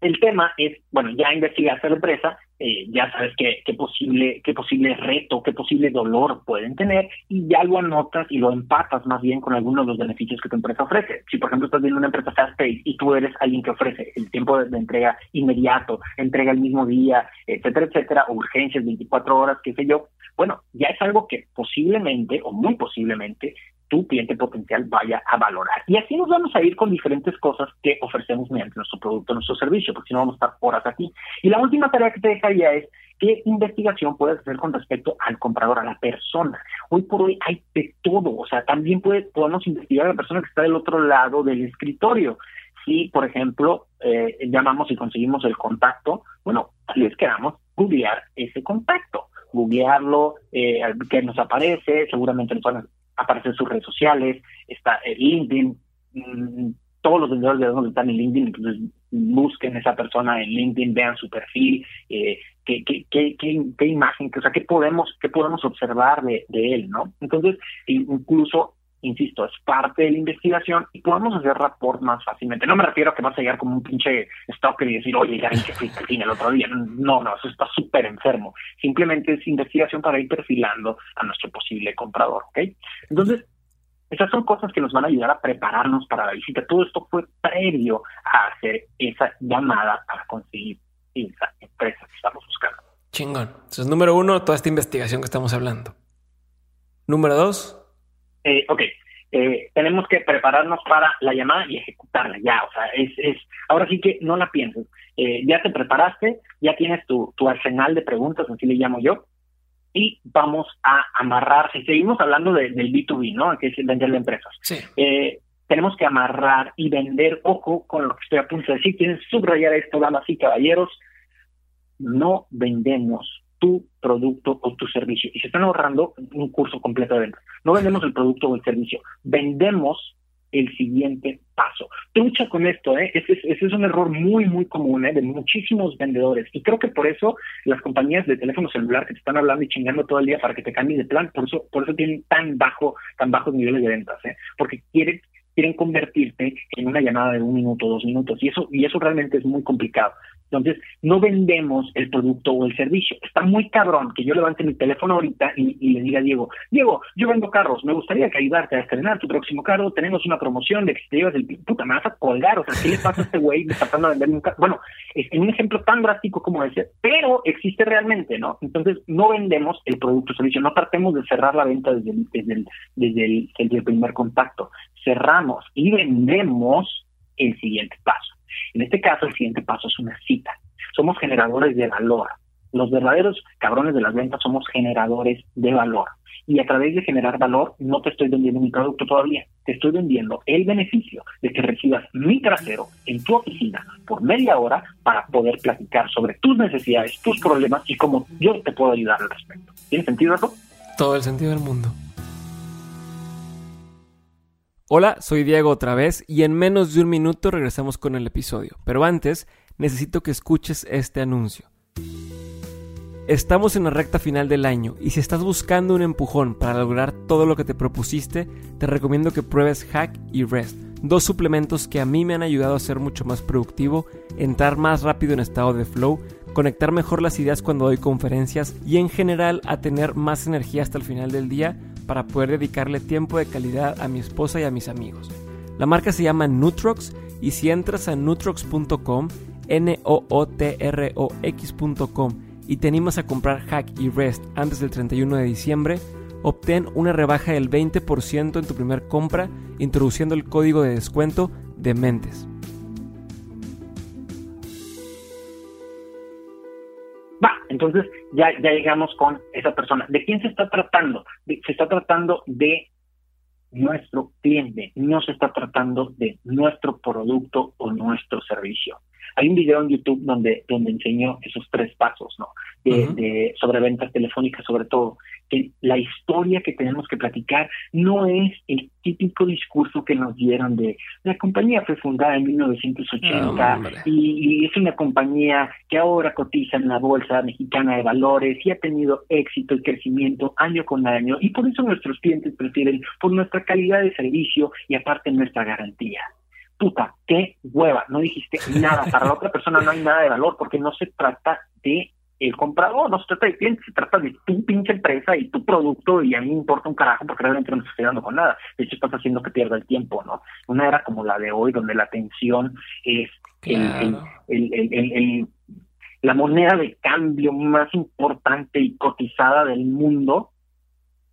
el tema es, bueno, ya investigaste la empresa, eh, ya sabes qué, qué posible qué posible reto, qué posible dolor pueden tener y ya lo anotas y lo empatas más bien con algunos de los beneficios que tu empresa ofrece. Si por ejemplo estás viendo una empresa fast paced y tú eres alguien que ofrece el tiempo de, entrega inmediato, entrega el mismo día, etcétera, etcétera, urgencias 24 horas, qué sé yo, bueno, ya es algo que posiblemente o muy posiblemente tu cliente potencial vaya a valorar. Y así nos vamos a ir con diferentes cosas que ofrecemos mediante nuestro producto, nuestro servicio, porque si no vamos a estar horas aquí. Y la última tarea que te dejaría es qué investigación puedes hacer con respecto al comprador, a la persona. Hoy por hoy hay de todo, o sea, también puede, podemos investigar a la persona que está del otro lado del escritorio. Si, por ejemplo, eh, llamamos y conseguimos el contacto, bueno, les queramos googlear ese contacto, googlearlo, eh, que nos aparece, seguramente nos van a aparece en sus redes sociales, está en LinkedIn, mm, todos los vendedores de donde están en LinkedIn, entonces busquen esa persona en LinkedIn, vean su perfil, eh, qué, qué, qué, qué, imagen, o sea, qué podemos, qué podemos observar de, de él, ¿no? Entonces, incluso insisto, es parte de la investigación y podemos hacer rapport más fácilmente. No me refiero a que vas a llegar como un pinche stalker y decir, oye, ya vi que fuiste al cine el otro día. No, no, eso está súper enfermo. Simplemente es investigación para ir perfilando a nuestro posible comprador, ¿ok? Entonces, esas son cosas que nos van a ayudar a prepararnos para la visita. Todo esto fue previo a hacer esa llamada para conseguir esa empresa que estamos buscando. Chingón. Entonces, número uno, toda esta investigación que estamos hablando. Número dos, eh, ok, eh, tenemos que prepararnos para la llamada y ejecutarla ya, o sea, es, es ahora sí que no la pienses, eh, ya te preparaste, ya tienes tu, tu arsenal de preguntas, así le llamo yo, y vamos a amarrar, si seguimos hablando del B2B, ¿no? Que es vender de empresas. Eh, tenemos que amarrar y vender, ojo con lo que estoy a punto de decir, quieren subrayar esto, damas y caballeros, no vendemos tu producto o tu servicio. Y se están ahorrando un curso completo de ventas. No vendemos el producto o el servicio, vendemos el siguiente paso. Trucha con esto, ¿eh? Ese, es un error muy, muy común ¿eh? de muchísimos vendedores. Y creo que por eso las compañías de teléfono celular que te están hablando y chingando todo el día para que te cambies de plan, por eso, por eso tienen tan bajo, tan bajos niveles de ventas, ¿eh? Porque quieren, quieren convertirte en una llamada de un minuto, dos minutos. Y eso, y eso realmente es muy complicado. Entonces, no vendemos el producto o el servicio. Está muy cabrón que yo levante mi teléfono ahorita y, le diga a Diego, Diego, yo vendo carros, me gustaría que ayudarte a estrenar tu próximo carro, tenemos una promoción de que te llevas el puta, me vas a colgar, o sea, ¿qué le pasa a este güey tratando de vender un carro? Bueno, es un ejemplo tan drástico como ese, pero existe realmente, ¿no? Entonces, no vendemos el producto o servicio, no tratemos de cerrar la venta desde desde desde el primer contacto, cerramos y vendemos el siguiente paso. En este caso, el siguiente paso es una cita. Somos generadores de valor. Los verdaderos cabrones de las ventas somos generadores de valor. Y a través de generar valor, no te estoy vendiendo mi producto todavía, te estoy vendiendo el beneficio de que recibas mi trasero en tu oficina por media hora para poder platicar sobre tus necesidades, tus problemas y cómo yo te puedo ayudar al respecto. ¿Tiene sentido eso? Todo el sentido del mundo. Hola, soy Diego otra vez y en menos de un minuto regresamos con el episodio. Pero antes, necesito que escuches este anuncio. Estamos en la recta final del año y si estás buscando un empujón para lograr todo lo que te propusiste, te recomiendo que pruebes Hack y Rest, dos suplementos que a mí me han ayudado a ser mucho más productivo, entrar más rápido en estado de flow, conectar mejor las ideas cuando doy conferencias y en general a tener más energía hasta el final del día para poder dedicarle tiempo de calidad a mi esposa y a mis amigos. La marca se llama Nutrox y si entras a nutrox.com, n o o t r o x.com y te animas a comprar Hack y Rest antes del 31 de diciembre, obtén una rebaja del 20% en tu primer compra introduciendo el código de descuento de Mentes. Entonces ya, llegamos con esa persona. ¿De quién se está tratando? se está tratando de nuestro cliente, no se está tratando de nuestro producto o nuestro servicio. Hay un video en YouTube donde, donde enseño esos tres pasos, ¿no? De, sobre ventas telefónicas, sobre todo, que la historia que tenemos que platicar no es el típico discurso que nos dieron de la compañía fue fundada en 1980 y, y, es una compañía que ahora cotiza en la bolsa mexicana de valores y ha tenido éxito y crecimiento año con año y por eso nuestros clientes prefieren por nuestra calidad de servicio y aparte nuestra garantía puta, qué hueva, no dijiste nada. Para la otra persona no hay nada de valor porque no se trata de el comprador, no se trata de cliente, se trata de tu pinche empresa y tu producto y a mí me importa un carajo porque realmente no me estoy dando con nada. De hecho, estás haciendo que pierda el tiempo, ¿no? Una era como la de hoy donde la atención es el, el, la moneda de cambio más importante y cotizada del mundo,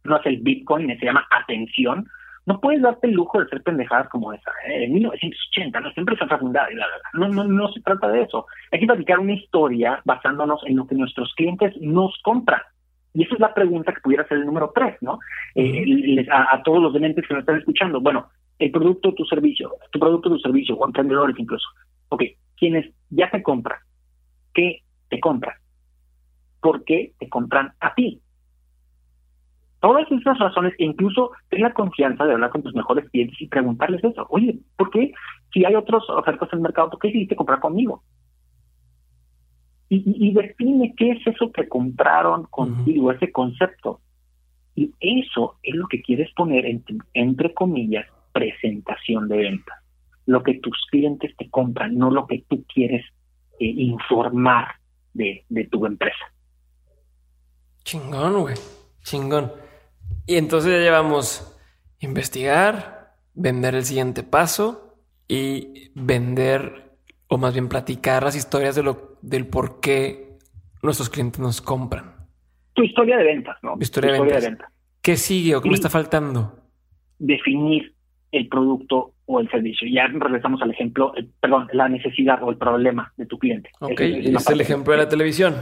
no es el Bitcoin, se llama atención, no puedes darte el lujo de ser pendejadas como esa. ¿eh? En 1980, no siempre está fundada y la verdad. No, no, no se trata de eso. Hay que platicar una historia basándonos en lo que nuestros clientes nos compran. Y esa es la pregunta que pudiera ser el número tres, ¿no? Eh, a, todos los dementes que me están escuchando. Bueno, el producto, tu servicio, tu producto, tu servicio, o emprendedores incluso. Ok, quienes ya te compran, ¿qué te compran? ¿Por qué te compran a ti? Todas esas razones, e incluso ten la confianza de hablar con tus mejores clientes y preguntarles eso. Oye, ¿por qué si hay otras ofertas en el mercado, por qué decidiste comprar conmigo? Y, define qué es eso que compraron contigo, ese concepto. Y eso es lo que quieres poner en, entre comillas, presentación de venta. Lo que tus clientes te compran, no lo que tú quieres eh, informar de, de tu empresa. Chingón, güey. Chingón. Y entonces ya llevamos investigar, vender el siguiente paso y vender o más bien platicar las historias de lo, del por qué nuestros clientes nos compran. Tu historia de ventas, ¿no? Historia, de, ventas. ¿Qué sigue o qué me está faltando? Definir el producto o el servicio. Ya regresamos al ejemplo, perdón, la necesidad o el problema de tu cliente. Ok, es el ejemplo de la televisión.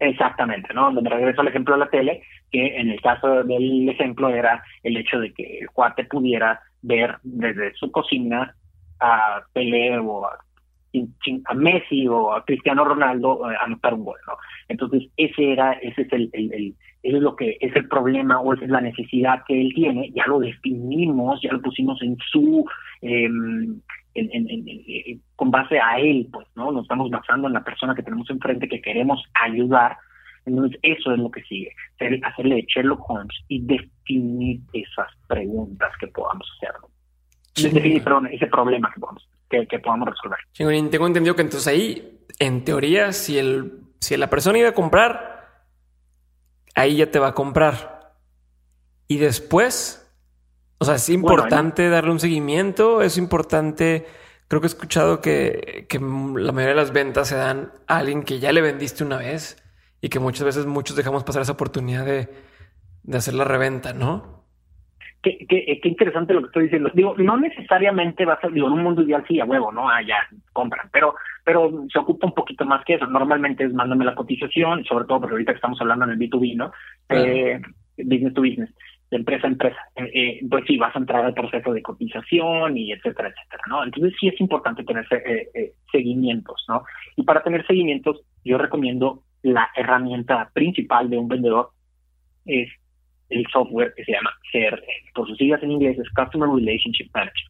Exactamente, ¿no? Donde me regreso al ejemplo de la tele, que en el caso del ejemplo era el hecho de que el cuate pudiera ver desde su cocina a Pelé o a, Messi o a Cristiano Ronaldo eh, anotar un gol, ¿no? Entonces ese era, ese es el, el, es lo que es el problema o esa es la necesidad que él tiene, ya lo definimos, ya lo pusimos en su eh, en, con base a él, pues, ¿no? Nos estamos basando en la persona que tenemos enfrente que queremos ayudar. Entonces, eso es lo que sigue, hacerle Sherlock Holmes y definir esas preguntas que podamos hacer. Definir, perdón, ese problema que podamos, que, podamos resolver. tengo entendido que entonces ahí, en teoría, si, el, si la persona iba a comprar, ahí ya te va a comprar. Y después o sea, es importante darle un seguimiento, es importante, creo que he escuchado que, la mayoría de las ventas se dan a alguien que ya le vendiste una vez y que muchas veces muchos dejamos pasar esa oportunidad de, hacer la reventa, ¿no? Qué, qué, qué, interesante lo que estoy diciendo. Digo, no necesariamente va a ser, digo, en un mundo ideal sí, a huevo, ¿no? Ah, ya, compran, pero, pero se ocupa un poquito más que eso. Normalmente es mándame la cotización, sobre todo porque ahorita que estamos hablando en el B2B, ¿no? Eh, business to business de empresa a empresa, eh, eh, pues sí, vas a entrar al proceso de cotización y etcétera, etcétera, ¿no? Entonces sí es importante tener eh, seguimientos, ¿no? Y para tener seguimientos, yo recomiendo la herramienta principal de un vendedor, es el software que se llama CRM. Por sus siglas en inglés es Customer Relationship Manager.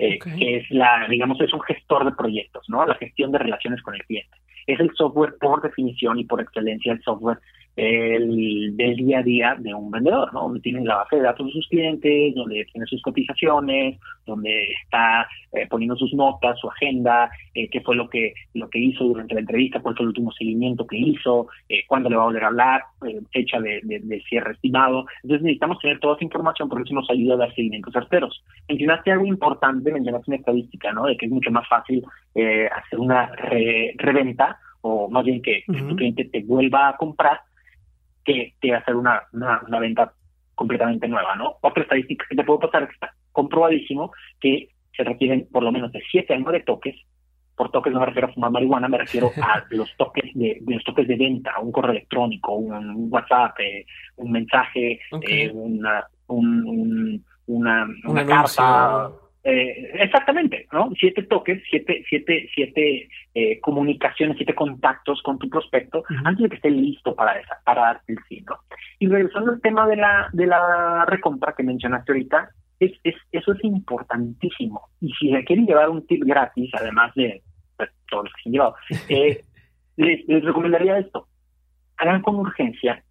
Eh, que es la, digamos, es un gestor de proyectos, ¿no? La gestión de relaciones con el cliente. Es el software por definición y por excelencia el software el, del día a día de un vendedor, ¿no? Donde tiene la base de datos de sus clientes, donde tiene sus cotizaciones, donde está eh, poniendo sus notas, su agenda, eh, qué fue lo que lo que hizo durante la entrevista, cuál fue el último seguimiento que hizo, eh, cuándo le va a volver a hablar, eh, fecha de, de, cierre estimado. Entonces necesitamos tener toda esa información porque eso nos ayuda a dar seguimientos certeros. Mencionaste algo importante, mencionaste una estadística, ¿no? De que es mucho más fácil hacer una reventa o más bien que, que tu cliente te vuelva a comprar que, hacer una, una, venta completamente nueva, ¿no? Otra estadística que te puedo pasar es que está comprobadísimo que se requieren por lo menos de 7 a 9 toques. Por toques no me refiero a fumar marihuana, me refiero a los toques de, los toques de venta, un correo electrónico, un, WhatsApp, eh, un mensaje, eh, una, un, una, una carta, eh, exactamente, ¿no? Siete toques, siete, siete, siete eh, comunicaciones, siete contactos con tu prospecto antes de que esté listo para esa, para darte el sí, ¿no? Y regresando al tema de la, de la recompra que mencionaste ahorita, es, es, eso es importantísimo. Y si se quieren llevar un tip gratis, además de pues, todos los que se han llevado, eh, les, les recomendaría esto. Hagan con urgencia,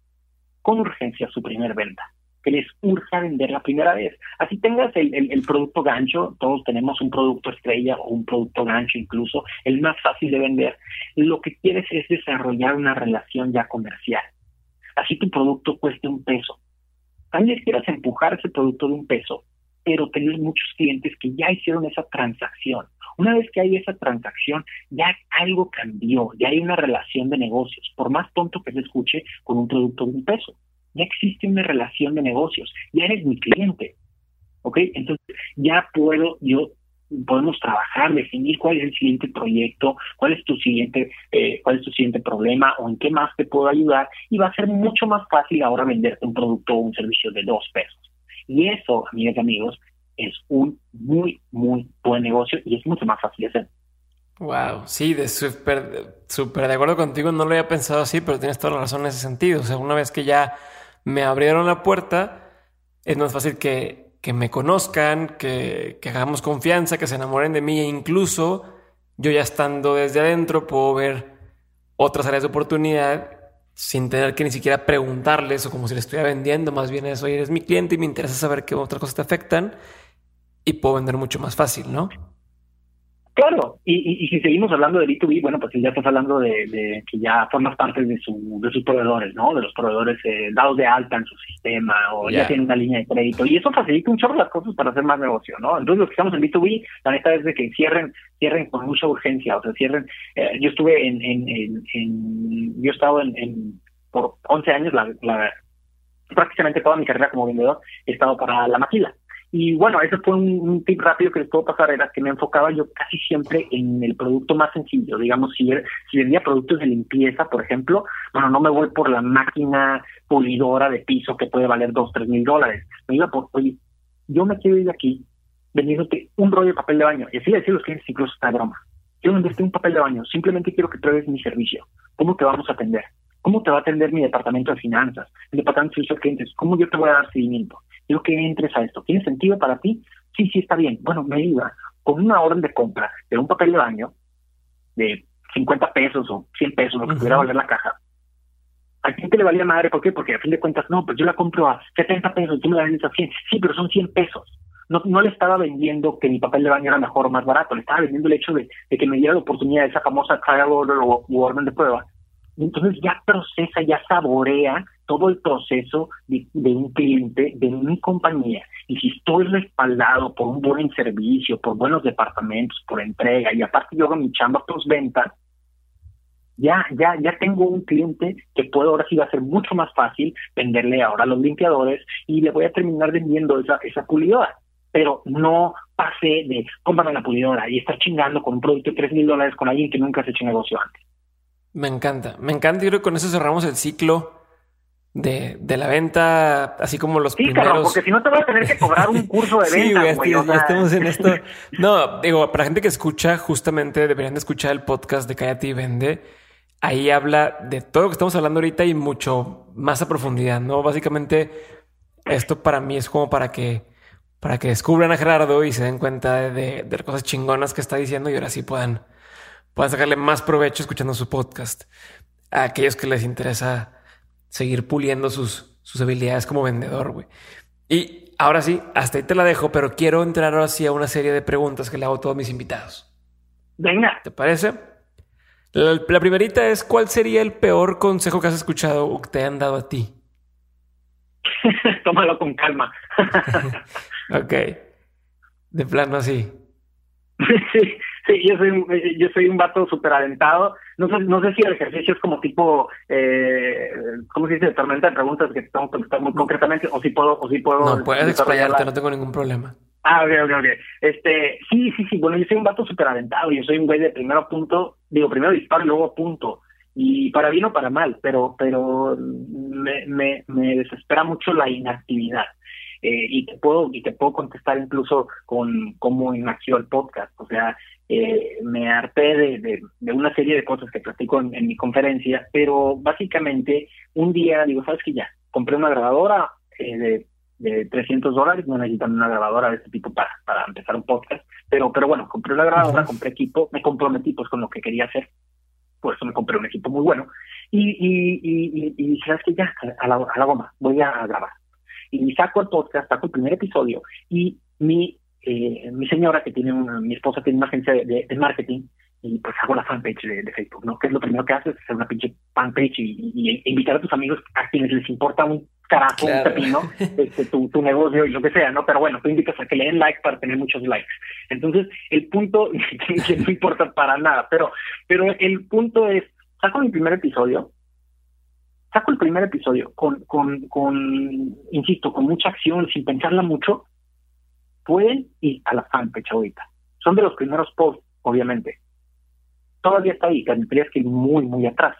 con urgencia su primer venta que les urge vender la primera vez. Así tengas el, producto gancho, todos tenemos un producto estrella o un producto gancho incluso, el más fácil de vender. Lo que quieres es desarrollar una relación ya comercial. Así tu producto cueste un peso. También quieras empujar ese producto de un peso, pero tener muchos clientes que ya hicieron esa transacción. Una vez que hay esa transacción, ya algo cambió, ya hay una relación de negocios, por más tonto que se escuche, con un producto de un peso ya existe una relación de negocios, ya eres mi cliente, ¿ok? Entonces ya puedo yo podemos trabajar, definir cuál es el siguiente proyecto, cuál es tu siguiente, eh, cuál es tu siguiente problema o en qué más te puedo ayudar y va a ser mucho más fácil ahora venderte un producto o un servicio de dos pesos. Y eso, amigas y amigos, es un muy, muy buen negocio y es mucho más fácil de hacer. Wow, sí, de súper, súper de acuerdo contigo, no lo había pensado así, pero tienes toda la razón en ese sentido. O sea, una vez que ya me abrieron la puerta, es más fácil que, que me conozcan, que, que, hagamos confianza, que se enamoren de mí e incluso yo ya estando desde adentro puedo ver otras áreas de oportunidad sin tener que ni siquiera preguntarles o como si le estuviera vendiendo, más bien eso, oye, eres mi cliente y me interesa saber qué otras cosas te afectan y puedo vender mucho más fácil, ¿no? Claro, y, y, si seguimos hablando de B2B, bueno, pues ya estás hablando de, que ya formas parte de, su, de sus proveedores, ¿no? De los proveedores eh, dados de alta en su sistema o ya tienen una línea de crédito. Y eso facilita un chorro las cosas para hacer más negocio, ¿no? Entonces, los que estamos en B2B, la neta es de que cierren cierren con mucha urgencia, o sea, cierren. Eh, yo estuve en, en, en, yo he estado en, en por 11 años, la, la, prácticamente toda mi carrera como vendedor he estado para la maquila. Y bueno, ese fue un, tip rápido que les puedo pasar, era que me enfocaba yo casi siempre en el producto más sencillo. Digamos, si, si vendía productos de limpieza, por ejemplo, bueno, no me voy por la máquina pulidora de piso que puede valer dos, tres mil dólares. Me iba por, oye, yo me quiero ir aquí vendiéndote un rollo de papel de baño. Y así le los clientes, incluso esta broma. Quiero venderte un papel de baño, simplemente quiero que pruebes mi servicio. ¿Cómo te vamos a atender? ¿Cómo te va a atender mi departamento de finanzas? El departamento de servicio de clientes. ¿Cómo yo te voy a dar seguimiento? Quiero que entres a esto. ¿Tiene sentido para ti? Sí, sí, está bien. Bueno, me iba con una orden de compra de un papel de baño de 50 pesos o 100 pesos, lo que pudiera valer la caja. ¿A quién te le valía madre? ¿Por qué? Porque a fin de cuentas, no, pues yo la compro a 70 pesos, tú me la vendes a 100. Sí, pero son 100 pesos. No, no le estaba vendiendo que mi papel de baño era mejor o más barato, le estaba vendiendo el hecho de, que me diera la oportunidad de esa famosa trial order o orden de prueba entonces ya procesa, ya saborea todo el proceso de, un cliente, de mi compañía. Y si estoy respaldado por un buen servicio, por buenos departamentos, por entrega, y aparte yo hago mi chamba ventas, ya, ya, ya tengo un cliente que puedo ahora sí va a ser mucho más fácil venderle ahora los limpiadores y le voy a terminar vendiendo esa, esa pulidora. Pero no pase de cómprame la pulidora y estar chingando con un producto de tres mil dólares con alguien que nunca has hecho negocio antes. Me encanta, me encanta. Yo creo que con eso cerramos el ciclo de, de la venta, así como los sí, primeros. porque si no te voy a tener que cobrar un curso de venta. sí, güey, ya estamos en esto. No, digo, para gente que escucha, justamente deberían de escuchar el podcast de Cállate y Vende. Ahí habla de todo lo que estamos hablando ahorita y mucho más a profundidad, ¿no? Básicamente, esto para mí es como para que, para que descubran a Gerardo y se den cuenta de, de, cosas chingonas que está diciendo y ahora sí puedan, puedan sacarle más provecho escuchando su podcast. A aquellos que les interesa seguir puliendo sus, sus habilidades como vendedor, güey. Y ahora sí, hasta ahí te la dejo, pero quiero entrar ahora sí a una serie de preguntas que le hago a todos mis invitados. Venga. ¿Te parece? La, primerita es, ¿cuál sería el peor consejo que has escuchado o que te han dado a ti? Tómalo con calma. ok. De plano así. sí, sí, yo soy, yo soy un vato súper alentado. No sé, no sé si el ejercicio es como tipo, eh, ¿cómo se dice? Tormenta de preguntas que tengo que contestar muy concretamente, o si puedo, o si puedo. No, puedes explayarte, no tengo ningún problema. Ah, ok, ok, ok. Este, sí, sí, sí. Bueno, yo soy un vato súper aventado. Yo soy un güey de primero punto, digo, primero disparo y luego punto. Y para bien o para mal, pero, pero me, me, me desespera mucho la inactividad. Eh, y te puedo y te puedo contestar incluso con cómo nació el podcast o sea eh, me harté de, de, una serie de cosas que platico en, en, mi conferencia pero básicamente un día digo sabes que ya compré una grabadora eh, de de 300 dólares, no necesitan una grabadora de este tipo para, para empezar un podcast, pero, pero bueno, compré la grabadora, compré equipo, me comprometí pues con lo que quería hacer, por eso me compré un equipo muy bueno, y, y, y, y, dije, ¿sabes qué? Ya, a la, a la goma, voy a grabar. Y saco el podcast, saco el primer episodio, y mi, eh, mi señora, que tiene una, mi esposa tiene una agencia de, de, marketing, y pues hago la fanpage de, de, Facebook, ¿no? Que es lo primero que haces, hacer una pinche fanpage y, y, invitar a tus amigos a quienes les importa un carajo, un pepino, este, tu, tu negocio y lo que sea, ¿no? Pero bueno, tú indicas a que le den like para tener muchos likes. Entonces, el punto, que no importa para nada, pero, pero el punto es, saco mi primer episodio, saco el primer episodio con, con, con, insisto, con mucha acción, sin pensarla mucho, pueden ir a la fanpage ahorita. Son de los primeros posts, obviamente. Todavía está ahí, tendrías que ir muy, muy atrás.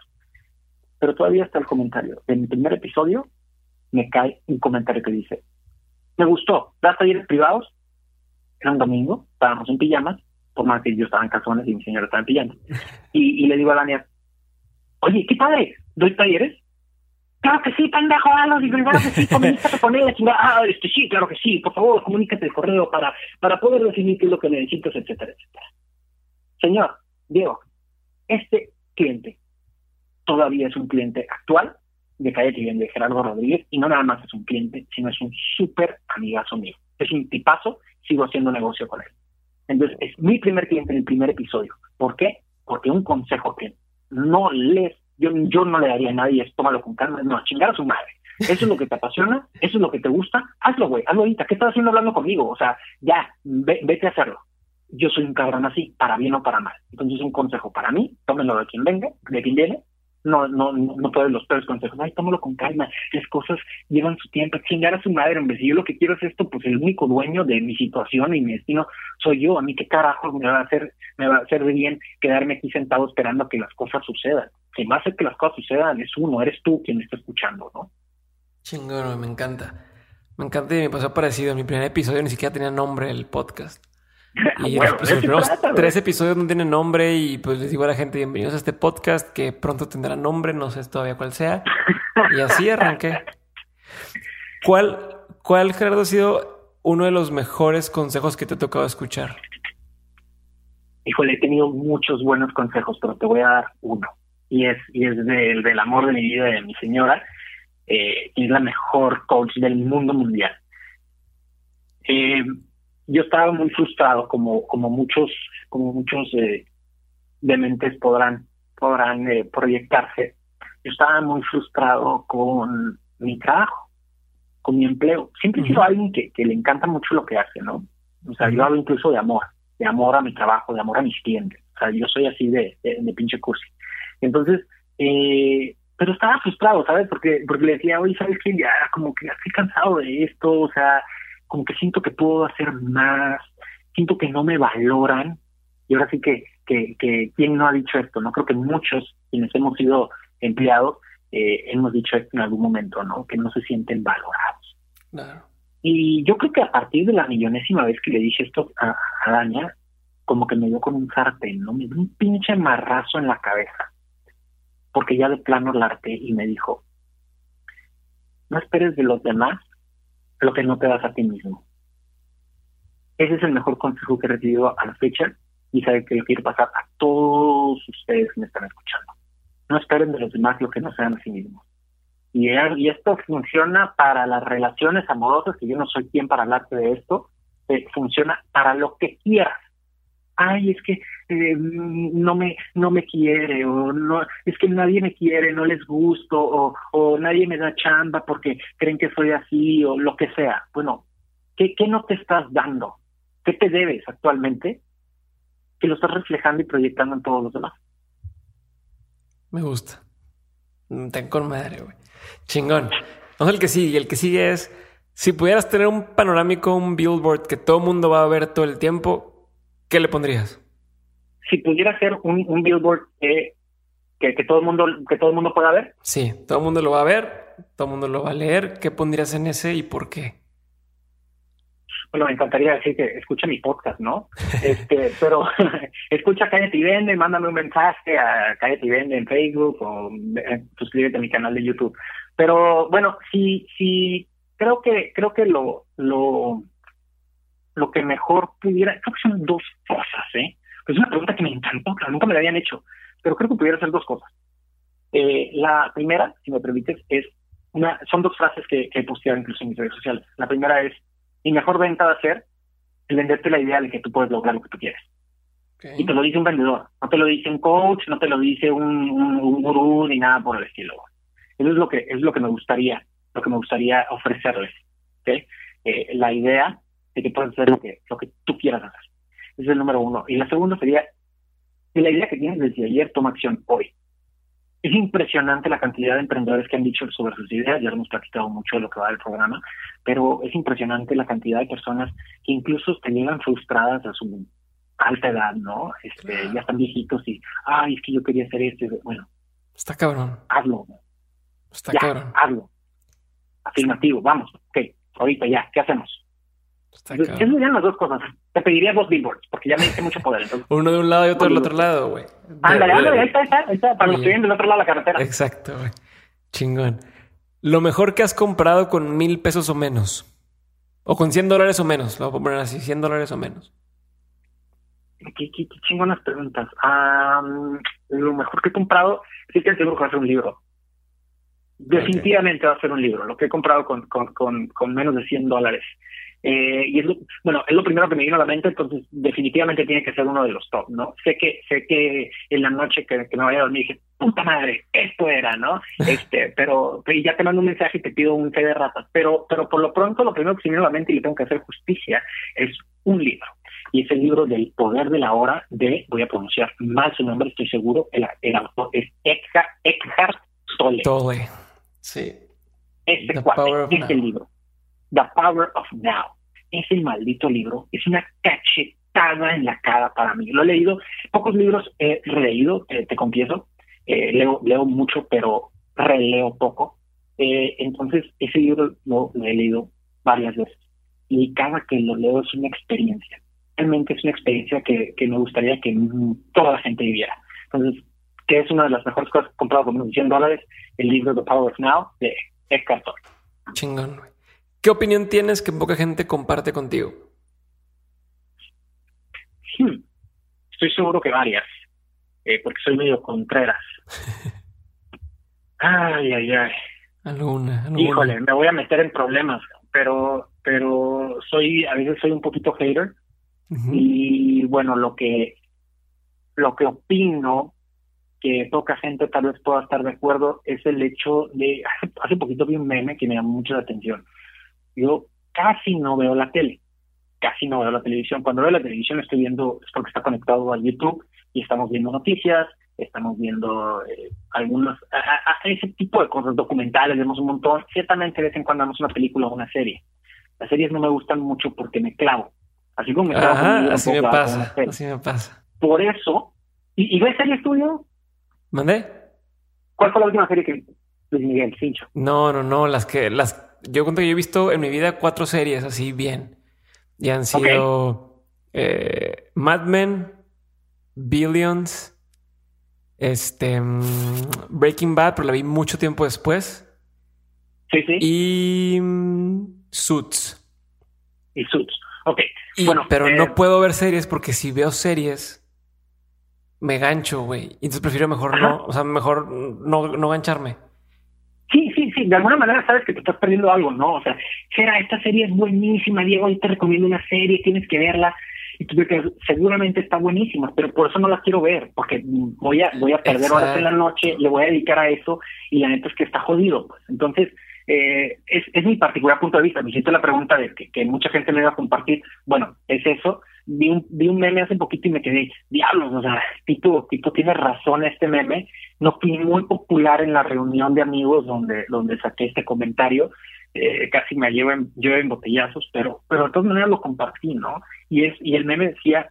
Pero todavía está el comentario. En mi primer episodio me cae un comentario que dice, me gustó, das talleres privados, era un domingo, estábamos en pijamas, por más que yo estaba en calzones y mi señora estaba en pijamas, y, y le digo a Daniel, oye, ¿qué padre? ¿Doy talleres? Claro que sí, pendejo, ah, digo, claro que sí, comunícate con ella, ah, este, sí, claro que sí, por favor, comunícate el correo para, para poder definir qué es lo que necesitas, etcétera, etcétera. Señor, Diego, este cliente todavía es un cliente actual de Calle de Gerardo Rodríguez, y no nada más es un cliente, sino es un súper amigazo mío. Es un tipazo, sigo haciendo negocio con él. Entonces, es mi primer cliente en el primer episodio. ¿Por qué? Porque un consejo que no les, yo, yo no le daría a nadie es tómalo con calma, no, chingar a su madre. Eso es lo que te apasiona, eso es lo que te gusta, hazlo, güey, hazlo ahorita. ¿Qué estás haciendo hablando conmigo? O sea, ya, vete a hacerlo. Yo soy un cabrón así, para bien o para mal. Entonces, un consejo para mí, tómenlo de quien venga, de quien viene, no, no, no pueden los peores consejos. Ay, tómalo con calma. Las cosas llevan su tiempo. Chingar a su madre, hombre. Si yo lo que quiero es esto, pues el único dueño de mi situación y mi destino soy yo. A mí qué carajo me va a hacer, me va a hacer bien quedarme aquí sentado esperando a que las cosas sucedan. Quien va a hacer que las cosas sucedan es uno, eres tú quien me está escuchando, ¿no? Chingón, me encanta. Me encanta y me pasó parecido. En mi primer episodio ni siquiera tenía nombre el podcast. Y los, primeros tres episodios no tienen nombre y pues les digo a la gente bienvenidos a este podcast que pronto tendrá nombre, no sé todavía cuál sea. Y así arranqué. ¿Cuál, cuál Gerardo ha sido uno de los mejores consejos que te ha tocado escuchar? Híjole, he tenido muchos buenos consejos, pero te voy a dar uno. Y es, y es del, del amor de mi vida, de mi señora, eh, es la mejor coach del mundo mundial. Eh, yo estaba muy frustrado, como, como muchos, como muchos eh, dementes podrán, podrán eh, proyectarse. Yo estaba muy frustrado con mi trabajo, con mi empleo. Siempre he sido alguien que, que le encanta mucho lo que hace, ¿no? O sea, yo hablo incluso de amor, de amor a mi trabajo, de amor a mis clientes. O sea, yo soy así de, de, pinche cursi. Entonces, eh, pero estaba frustrado, ¿sabes? Porque, porque le decía, oye, ¿sabes qué? Ya, como que estoy cansado de esto, o sea, como que siento que puedo hacer más, siento que no me valoran. Y ahora sí que, que, que ¿quién no ha dicho esto? No creo que muchos, quienes hemos sido empleados, eh, hemos dicho esto en algún momento, ¿no? Que no se sienten valorados. Claro. Y yo creo que a partir de la millonésima vez que le dije esto a, a Daña, como que me dio con un sartén, ¿no? Me dio un pinche marrazo en la cabeza. Porque ya de plano la arte y me dijo, no esperes de los demás lo que no te das a ti mismo. Ese es el mejor consejo que he recibido a la fecha y sabe que lo quiero pasar a todos ustedes que me están escuchando. No esperen de los demás lo que no sean a sí mismos. Y, y esto funciona para las relaciones amorosas, que yo no soy quien para hablarte de esto, eh, funciona para lo que quieras. Ay, es que eh, no me no me quiere o no es que nadie me quiere, no les gusto o, o nadie me da chamba porque creen que soy así o lo que sea. Bueno, ¿qué, qué no te estás dando? ¿Qué te debes actualmente? Que lo estás reflejando y proyectando en todos los demás. Me gusta. Ten con madre, güey. Chingón. Vamos el que sigue. El que sigue es, si pudieras tener un panorámico, un billboard que todo el mundo va a ver todo el tiempo, ¿qué le pondrías? Si pudiera ser un, un billboard que, que, todo el mundo, que todo el mundo pueda ver. Sí, todo el mundo lo va a ver, todo el mundo lo va a leer. ¿Qué pondrías en ese y por qué? bueno, me encantaría decir que escucha mi podcast, ¿no? Este, pero escucha Cállate y Vende, mándame un mensaje a Cállate y Vende en Facebook o eh, suscríbete a mi canal de YouTube. Pero bueno, sí, sí, creo que, creo que lo, lo, lo que mejor pudiera, creo que son dos cosas, ¿eh? Es una pregunta que me encantó, que nunca me la habían hecho, pero creo que pudiera ser dos cosas. Eh, la primera, si me permites, es una, son dos frases que, que he posteado incluso en mis redes sociales. La primera es, mi mejor venta va a ser el venderte la idea de que tú puedes lograr lo que tú quieres. Y te lo dice un vendedor, no te lo dice un coach, no te lo dice un, un, gurú ni nada por el estilo. Eso es lo que es lo que me gustaría, lo que me gustaría ofrecerles. ¿okay? Eh, la idea de que puedes hacer lo que, lo que tú quieras hacer. Es el número uno. Y la segunda sería que la idea que tienes desde ayer toma acción hoy. Es impresionante la cantidad de emprendedores que han dicho sobre sus ideas, ya hemos platicado mucho de lo que va del programa, pero es impresionante la cantidad de personas que incluso te llegan frustradas a su alta edad, ¿no? Este, Ya están viejitos y, ay, es que yo quería hacer esto. Bueno. Está cabrón. Hazlo. Está cabrón. Hazlo. Afirmativo, vamos, ok, ahorita ya, ¿qué hacemos? Eso serían las dos cosas. Te pediría dos billboards, porque ya me diste mucho poder. Uno de un lado y otro del otro lado, güey. Ándale, ándale, ahí está, ahí está, ahí está, para los que vienen del otro lado de la carretera. Exacto, güey. Chingón. Lo mejor que has comprado con mil pesos o menos. O con 100 dólares o menos. Lo voy a poner así, 100 dólares o menos. Qué, qué, qué chingonas preguntas. lo mejor que he comprado, sí que seguro que va a ser un libro. Definitivamente va a ser un libro. Lo que he comprado con, con, con, con menos de 100 dólares. Eh, y es lo, bueno, es lo primero que me vino a la mente, entonces definitivamente tiene que ser uno de los top, ¿no? Sé que, sé que en la noche que, me vaya a dormir dije, puta madre, esto era, ¿no? Este, pero, pero ya te mando un mensaje y te pido un té de ratas, pero, pero por lo pronto lo primero que se me vino a la mente y le tengo que hacer justicia es un libro. Y es el libro del poder de la hora de, voy a pronunciar mal su nombre, estoy seguro, el, el autor es Eckhart, Tolle. Tolle, sí. Este cuate, es el libro The Power of Now. Ese maldito libro es una cachetada en la cara para mí. Lo he leído, pocos libros he releído, te confieso. Eh, leo, leo mucho, pero releo poco. Eh, entonces, ese libro lo, he leído varias veces. Y cada que lo leo es una experiencia. Realmente es una experiencia que, que me gustaría que toda la gente viviera. Entonces, que es una de las mejores cosas comprado por menos 100 dólares, el libro The Power of Now de Eckhart Tolle. Chingón, güey. ¿Qué opinión tienes que poca gente comparte contigo? Hmm. Estoy seguro que varias, eh, porque soy medio contreras. ay, ay, ay. Alguna, alguna, Híjole, me voy a meter en problemas, pero, pero soy, a veces soy un poquito hater. Y bueno, lo que, lo que opino que poca gente tal vez pueda estar de acuerdo es el hecho de, hace, hace poquito vi un meme que me llamó mucho la atención yo casi no veo la tele, casi no veo la televisión. Cuando veo la televisión estoy viendo, es porque está conectado a YouTube y estamos viendo noticias, estamos viendo eh, algunos, a, ese tipo de cosas, documentales, vemos un montón. Ciertamente de vez en cuando vemos una película o una serie. Las series no me gustan mucho porque me clavo. Así como me clavo. así me pasa, así me pasa. Por eso, ¿y, y ves series tuyo? ¿Mandé? ¿Cuál fue la última serie que Luis Miguel, Cincho? No, no, no, las que, las yo cuento que yo he visto en mi vida cuatro series así bien. Y han sido eh, Mad Men, Billions, este, mm, Breaking Bad, pero la vi mucho tiempo después. Sí, sí. Y mm, Suits. Y Suits. Ok. Y- bueno, pero eh, no puedo ver series porque si veo series me gancho, güey. Entonces prefiero mejor Ajá. no, o sea, mejor no, no gancharme. Sí, de alguna manera sabes que te estás perdiendo algo, ¿no? O sea, Gera, esta serie es buenísima, Diego, hoy te recomiendo una serie, tienes que verla. Y tú quedas, seguramente está buenísima, pero por eso no la quiero ver, porque voy a voy a perder Exacto. horas en la noche, le voy a dedicar a eso, y la neta es que está jodido, pues. Entonces, eh, es, es mi particular punto de vista. Me hiciste la pregunta de que, que mucha gente me iba a compartir. Bueno, es eso. Vi un, vi un meme hace poquito y me quedé, diablos, o sea, Tito, Tito tiene razón este meme. No fui muy popular en la reunión de amigos donde, donde saqué este comentario. Eh, casi me llevo en, botellazos, pero, pero de todas maneras lo compartí, ¿no? Y es, y el meme decía,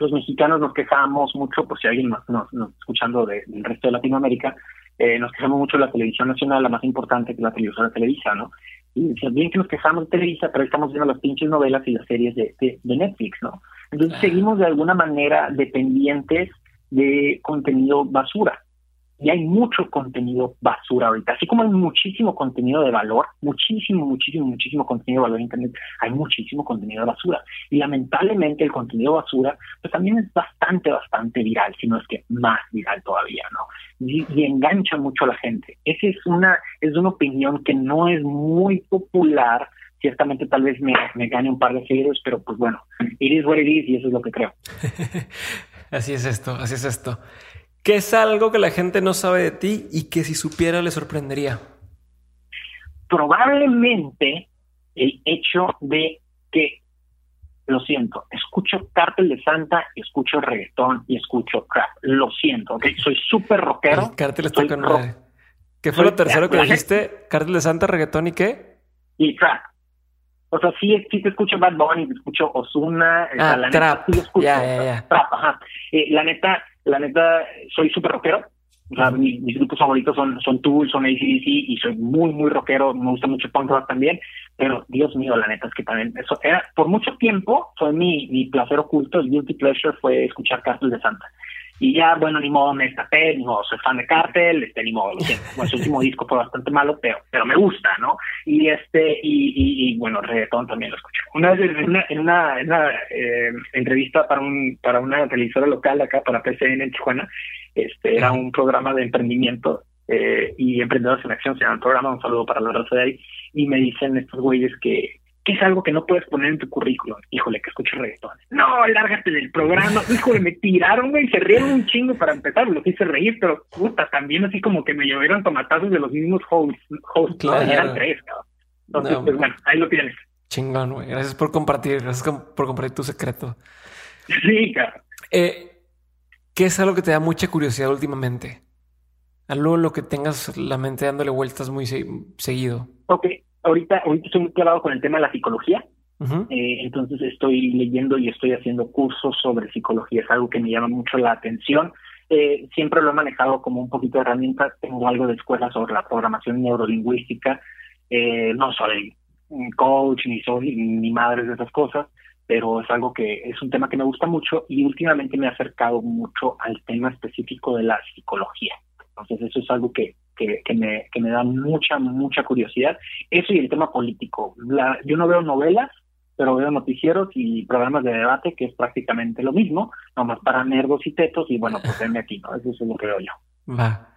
los mexicanos nos quejamos mucho, pues si alguien nos, nos, nos escuchando de- del resto de Latinoamérica, eh, nos quejamos mucho de la televisión nacional, la más importante que la televisora Televisa, ¿no? Bien que nos quejamos de Televisa, pero estamos viendo las pinches novelas y las series de, de, de Netflix, ¿no? Entonces Ah. seguimos de alguna manera dependientes de contenido basura. Y hay mucho contenido basura ahorita, así como hay muchísimo contenido de valor, muchísimo, muchísimo, muchísimo contenido de valor en Internet, hay muchísimo contenido de basura. Y lamentablemente el contenido basura pues también es bastante, bastante viral, si no es que más viral todavía, ¿no? Y, y engancha mucho a la gente. Esa es una, es una opinión que no es muy popular, ciertamente tal vez me, me gane un par de seguidores, pero pues bueno, it is what it is y eso es lo que creo. Así es esto, así es esto. ¿Qué es algo que la gente no sabe de ti y que si supiera le sorprendería? probablemente el hecho de que, lo siento, escucho Cártel de Santa, escucho reggaetón y escucho crap. Lo siento, ¿ok? Soy súper rockero. El cártel está con rock. ¿Qué fue soy- lo tercero que dijiste? ¿Cártel de Santa, reggaetón y qué? y trap. O sea, sí, sí te escucho Bad Bunny, te escucho Ozuna, o sea, Ah, neta, trap. sí escucho, Ya, o ya, sea, ya. Trap, ajá. Eh, la neta, la neta, soy súper rockero. O sea, Ujú. mi- mis grupos favoritos son, son Tool, son ACDC y soy muy, muy rockero. Me gusta mucho punk rock también. Pero, Dios mío, la neta es que también eso era, por mucho tiempo fue mi, mi placer oculto, el guilty pleasure fue escuchar Cártel de Santa. Y ya, bueno, ni modo, me destapé, ni modo, soy fan de Cártel, este, ni modo, lo. Bueno, su último disco fue bastante malo, pero, pero me gusta, ¿no? Y este, y, y, y, bueno, reggaetón también lo escucho. Una vez en una, en una, en una, eh, entrevista para un, para una televisora local acá, para PCN en Tijuana, este, era un programa de emprendimiento, eh, y Emprendedores en Acción se llama el programa, un saludo para la raza de ahí, y me dicen estos güeyes que, que es algo que no puedes poner en tu currículum. Híjole, que escucho reggaetón. No, lárgate del programa. Híjole, me tiraron, güey, se rieron un chingo para empezar, lo quise reír, pero puta, también así como que me llovieron tomatazos de los mismos hosts, hosts ¿no? Claro. y eran tres, cabrón. Entonces, No, pues bueno, ahí lo tienes. Chingón, güey. Gracias por compartir. Gracias por compartir tu secreto. Sí, cabrón. Eh, ¿Qué es algo que te da mucha curiosidad últimamente? Algo lo que tengas la mente dándole vueltas muy se- seguido. Ok, ahorita, ahorita estoy muy clavado con el tema de la psicología. Eh, entonces estoy leyendo y estoy haciendo cursos sobre psicología, es algo que me llama mucho la atención. Eh, siempre lo he manejado como un poquito de herramienta, tengo algo de escuela sobre la programación neurolingüística, eh, no soy coach ni soy ni madres de esas cosas, pero es algo que es un tema que me gusta mucho y últimamente me he acercado mucho al tema específico de la psicología. Entonces eso es algo que, que, que me, que me da mucha, mucha curiosidad. Eso y el tema político. La, yo no veo novelas, pero veo noticieros y programas de debate, que es prácticamente lo mismo, nomás para nerdos y tetos, y bueno, pues venme aquí, ¿no? Eso es lo que veo yo. Va.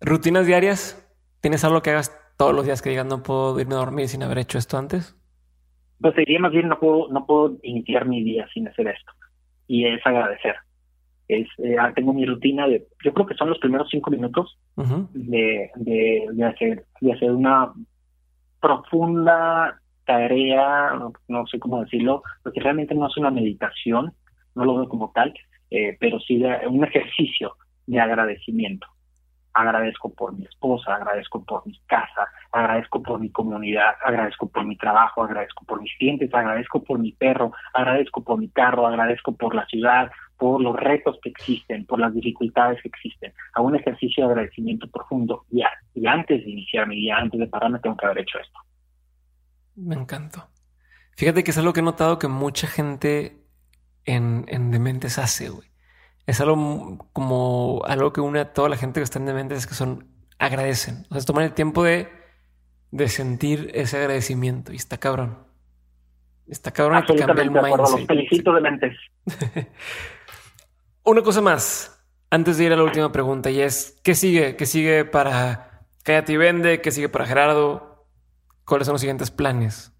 ¿Rutinas diarias? ¿Tienes algo que hagas todos los días que digas no puedo irme a dormir sin haber hecho esto antes? Pues diría más bien, no puedo, no puedo iniciar mi día sin hacer esto. Y es agradecer. Es, eh, ah, tengo mi rutina de, yo creo que son los primeros cinco minutos de, de, de hacer, de hacer una profunda tarea, no, no sé cómo decirlo, porque realmente no es una meditación, no lo veo como tal, eh, pero sí de- un ejercicio de agradecimiento. Agradezco por mi esposa, agradezco por mi casa, agradezco por mi comunidad, agradezco por mi trabajo, agradezco por mis clientes, agradezco por mi perro, agradezco por mi carro, agradezco por la ciudad, por los retos que existen, por las dificultades que existen. Hago un ejercicio de agradecimiento profundo y, a- y antes de iniciar mi día, antes de pararme, tengo que haber hecho esto. Me encantó. Fíjate que es algo que he notado que mucha gente en, en Dementes hace, güey. Es algo como algo que une a toda la gente que está en Dementes es que son agradecen. O sea, se toman el tiempo de de sentir ese agradecimiento. Y está cabrón. Está cabrón te cambia el mindset. Los felicito de mentes. Una cosa más, antes de ir a la última pregunta, y es, ¿qué sigue? ¿Qué sigue para Cállate y Vende? ¿Qué sigue para Gerardo? ¿Cuáles son los siguientes planes?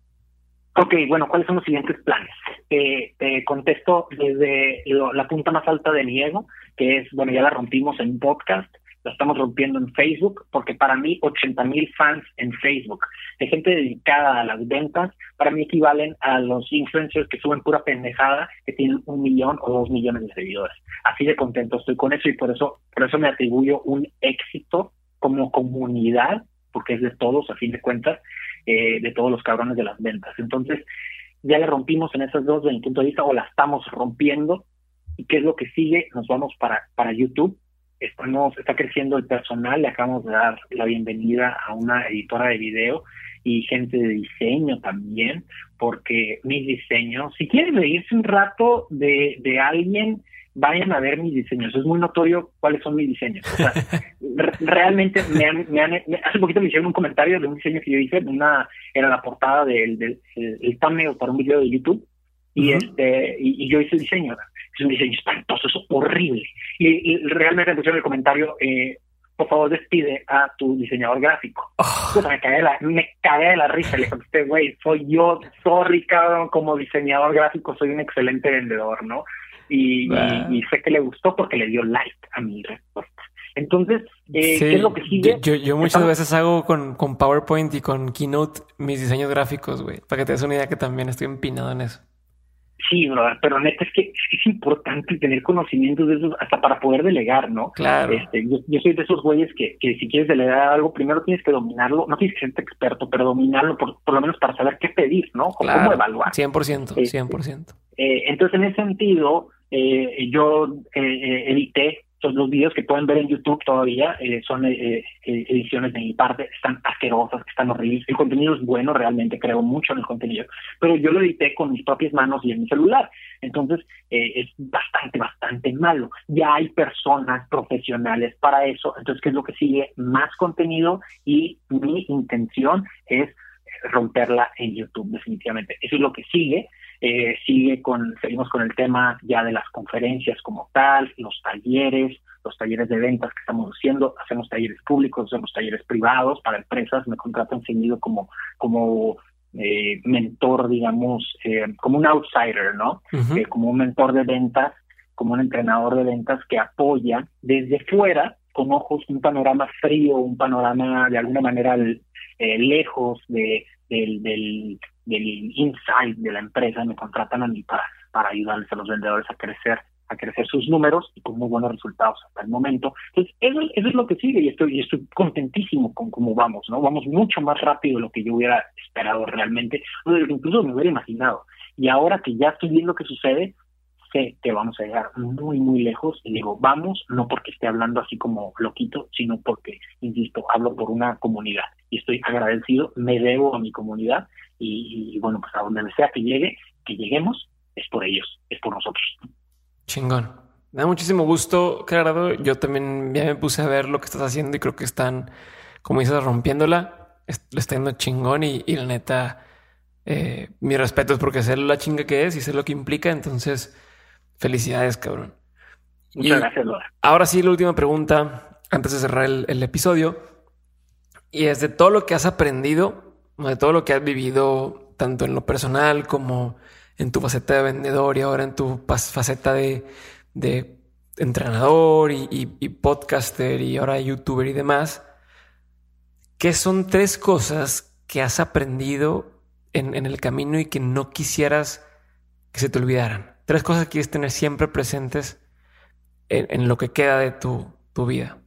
Ok, bueno, ¿cuáles son los siguientes planes? te contesto desde la punta más alta de mi ego, que es, bueno, ya la rompimos en un podcast, la estamos rompiendo en Facebook, porque para mí 80 mil fans en Facebook, de gente dedicada a las ventas, para mí equivalen a los influencers que suben pura pendejada, que tienen un millón o dos millones de seguidores. Así de contento estoy con eso y por eso, por eso me atribuyo un éxito como comunidad, porque es de todos, a fin de cuentas, eh, de todos los cabrones de las ventas. Entonces, ya le rompimos en esas dos desde mi punto de vista, o la estamos rompiendo. ¿Y qué es lo que sigue? Nos vamos para, para YouTube estamos, está creciendo el personal, le acabamos de dar la bienvenida a una editora de video y gente de diseño también, porque mis diseños, si quieren reírse un rato de, de alguien, vayan a ver mis diseños. Es muy notorio cuáles son mis diseños. O sea, realmente me han, me han, hace poquito me hicieron un comentario de un diseño que yo hice, una, era la portada del, del el, thumbnail para un video de YouTube y este y, yo hice el diseño es un diseño espantoso es horrible y, realmente me pusieron el comentario eh, por favor despide a tu diseñador gráfico oh. me cagué de la me cagué de la risa le contesté güey soy yo sorry cabrón como diseñador gráfico soy un excelente vendedor no y, y, sé que le gustó porque le dio like a mi respuesta entonces, eh, ¿qué es lo que sigue? Yo, yo muchas veces hago con, con PowerPoint y con Keynote mis diseños gráficos, güey, para que te des una idea que también estoy empinado en eso. Sí, pero neta es que es importante tener conocimientos de eso hasta para poder delegar, ¿no? Claro. Este, yo, soy de esos güeyes que, que si quieres delegar algo, primero tienes que dominarlo, no tienes que ser experto, pero dominarlo por, por lo menos para saber qué pedir, ¿no? Cómo evaluar. 100%, 100%. Eh, entonces, en ese sentido, eh, yo eh, eh edité los videos que pueden ver en YouTube todavía eh, son eh, eh, ediciones de mi parte, están asquerosas, están horribles. El contenido es bueno, realmente creo mucho en el contenido, pero yo lo edité con mis propias manos y en mi celular. Entonces es bastante, bastante malo. Ya hay personas profesionales para eso. Entonces, ¿qué es lo que sigue? Más contenido y mi intención es romperla en YouTube, definitivamente. Eso es lo que sigue. Eh, sigue con, seguimos con el tema ya de las conferencias como tal, los talleres, los talleres de ventas que estamos haciendo, hacemos talleres públicos, hacemos talleres privados para empresas, me contratan seguido como, como eh, mentor, digamos, eh, como un outsider, ¿no? como un mentor de ventas, como un entrenador de ventas que apoya desde fuera con ojos un panorama frío, un panorama de alguna manera lejos de, del, del, del inside de la empresa, me contratan a mí para, para ayudarles a los vendedores a crecer a crecer sus números y con muy buenos resultados hasta el momento. Entonces, eso, eso es lo que sigue y estoy, y estoy contentísimo con cómo vamos, ¿no? Vamos mucho más rápido de lo que yo hubiera esperado realmente, de lo que incluso me hubiera imaginado. Y ahora que ya estoy viendo qué sucede, sé que vamos a llegar muy, muy lejos y digo, vamos, no porque esté hablando así como loquito, sino porque, insisto, hablo por una comunidad y estoy agradecido, me debo a mi comunidad y, bueno, pues a donde sea que llegue, que lleguemos, es por ellos, es por nosotros. Chingón. Me da muchísimo gusto, Gerardo. Yo también ya me puse a ver lo que estás haciendo y creo que están, como dices, rompiéndola. Le está yendo chingón y, la neta, eh, mi respeto es porque sé la chinga que es y sé lo que implica. Entonces, felicidades, cabrón. Muchas gracias, Laura. Ahora sí, la última pregunta antes de cerrar el episodio. Y es de todo lo que has aprendido de todo lo que has vivido, tanto en lo personal como en tu faceta de vendedor y ahora en tu faceta de, entrenador y, podcaster y ahora youtuber y demás, ¿qué son tres cosas que has aprendido en, el camino y que no quisieras que se te olvidaran? Tres cosas que quieres tener siempre presentes en, lo que queda de tu, tu vida.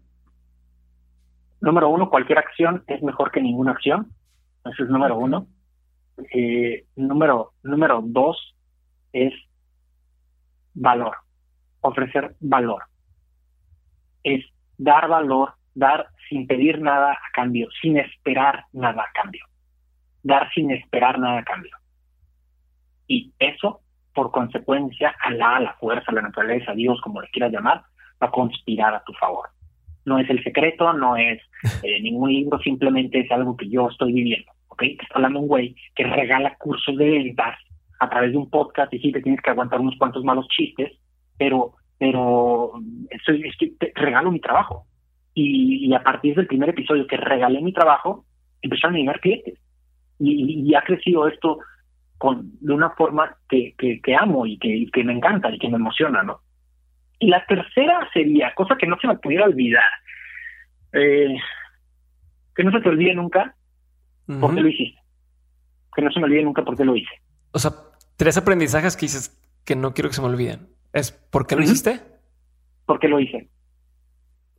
Número uno, cualquier acción es mejor que ninguna acción. Ese es número uno. Eh, número, número dos es valor, ofrecer valor. Es dar valor, dar sin pedir nada a cambio, sin esperar nada a cambio. Dar sin esperar nada a cambio. Y eso, por consecuencia, a la, fuerza, la naturaleza, Dios, como le quieras llamar, va a conspirar a tu favor. no es el secreto, no es eh, ningún libro, simplemente es algo que yo estoy viviendo, ¿ok? Te está hablando un güey que regala cursos de ventas a través de un podcast y sí te tienes que aguantar unos cuantos malos chistes, pero pero estoy, te regalo mi trabajo. Y, a partir del primer episodio que regalé mi trabajo, empezaron a llegar clientes. Y, ha crecido esto con, de una forma que, que, amo y que, que me encanta y que me emociona, ¿no? Y la tercera sería, cosa que no se me pudiera olvidar, eh, que no se te olvide nunca por qué lo hiciste. Que no se me olvide nunca por qué lo hice. O sea, tres aprendizajes que dices que no quiero que se me olviden. ¿Es por qué lo hiciste? ¿Por qué lo hice?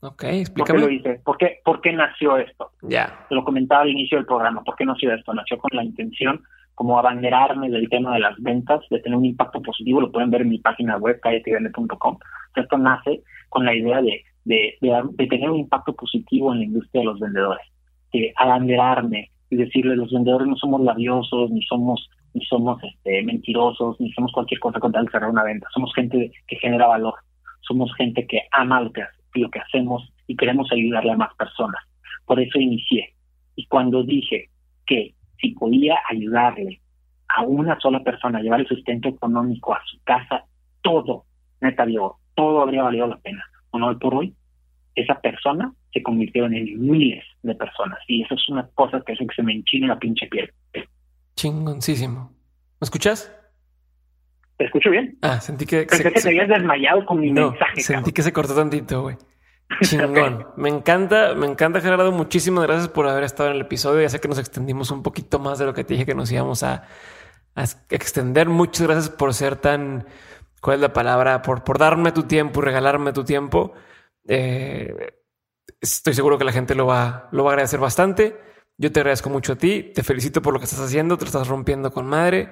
Ok, explícame. ¿Por qué lo hice? ¿Por qué, por qué nació esto? Ya. Lo comentaba al inicio del programa. ¿Por qué nació esto? Nació con la intención como abanderarme del tema de las ventas, de tener un impacto positivo, lo pueden ver en mi página web, calletivende.com. Esto nace con la idea de, de, de, tener un impacto positivo en la industria de los vendedores, de abanderarme y decirle, los vendedores no somos labiosos, ni somos ni somos este, mentirosos, ni somos cualquier cosa con tal de cerrar una venta. Somos gente que genera valor, somos gente que ama lo que, lo que hacemos y queremos ayudarle a más personas. Por eso inicié. Y cuando dije que si podía ayudarle a una sola persona a llevar el sustento económico a su casa, todo, neta digo, todo habría valido la pena. Bueno, hoy por hoy, esa persona se convirtió en miles de personas. Y eso es una cosa que hace que se me enchine la pinche piel. Chingoncísimo. ¿Me escuchas? ¿Te escucho bien? Ah, sentí que... Pensé que te habías desmayado con mi mensaje. Sentí que se cortó tantito, güey. Chingón. Me encanta, me encanta, Gerardo. Muchísimas gracias por haber estado en el episodio. Ya sé que nos extendimos un poquito más de lo que te dije que nos íbamos a, extender. Muchas gracias por ser tan, ¿cuál es la palabra? Por, por darme tu tiempo y regalarme tu tiempo. Eh, estoy seguro que la gente lo va, lo va a agradecer bastante. Yo te agradezco mucho a ti, te felicito por lo que estás haciendo, te lo estás rompiendo con madre.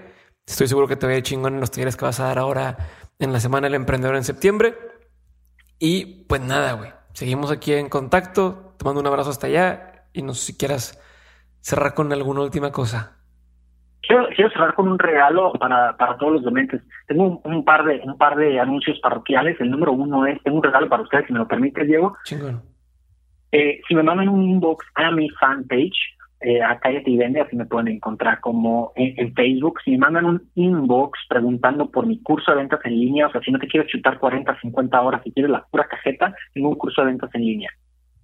Estoy seguro que te voy a chingón en los talleres que vas a dar ahora en la semana del emprendedor en septiembre. Y pues nada, güey. Seguimos aquí en contacto. Te mando un abrazo hasta allá y no sé si quieras cerrar con alguna última cosa. Quiero, cerrar con un regalo para, para todos los dementes. Tengo un, par de un par de anuncios parroquiales. El número uno es, tengo un regalo para ustedes, si me lo permite, Diego. Chingón. Eh, si me mandan un inbox a mi fanpage, eh, a Cállate y Vende, así me pueden encontrar como en, Facebook. Si me mandan un inbox preguntando por mi curso de ventas en línea, o sea, si no te quieres chutar 40, 50 horas, si quieres la pura cajeta, tengo un curso de ventas en línea.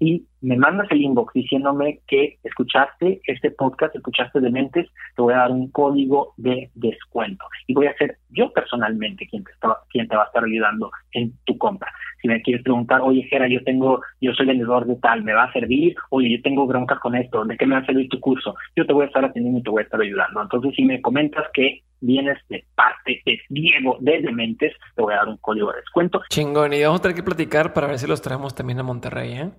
Y me mandas el inbox diciéndome que escuchaste este podcast, escuchaste de Mentes, te voy a dar un código de descuento. Y voy a ser yo personalmente quien te, está, quien te va a estar ayudando en tu compra si me quieres preguntar, oye, Jera, yo tengo, yo soy vendedor de tal, ¿me va a servir? Oye, yo tengo broncas con esto, ¿de qué me va a servir tu curso? Yo te voy a estar atendiendo y te voy a estar ayudando. Entonces, si me comentas que vienes de parte de Diego de Dementes, te voy a dar un código de descuento. Chingón, y vamos a tener que platicar para ver si los traemos también a Monterrey, ¿eh?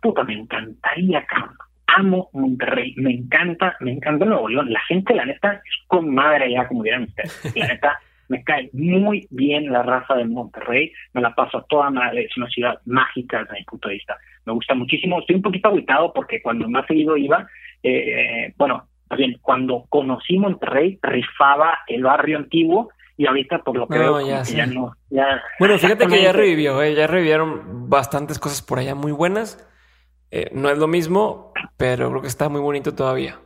Puta, me encantaría, cabrón. Amo Monterrey, me encanta, me encanta Nuevo León. La gente, la neta, es con madre ya, como dirán ustedes. La neta, me cae muy bien la raza de Monterrey, me la paso a toda madre, es una ciudad mágica desde mi punto de vista. Me gusta muchísimo, estoy un poquito aguitado porque cuando más seguido iba, eh, bueno, bien, cuando conocí Monterrey, rifaba el barrio antiguo y ahorita por lo que veo ya, ya, no. Ya, bueno, fíjate que ya revivió, eh, ya revivieron bastantes cosas por allá muy buenas. Eh, no es lo mismo, pero creo que está muy bonito todavía.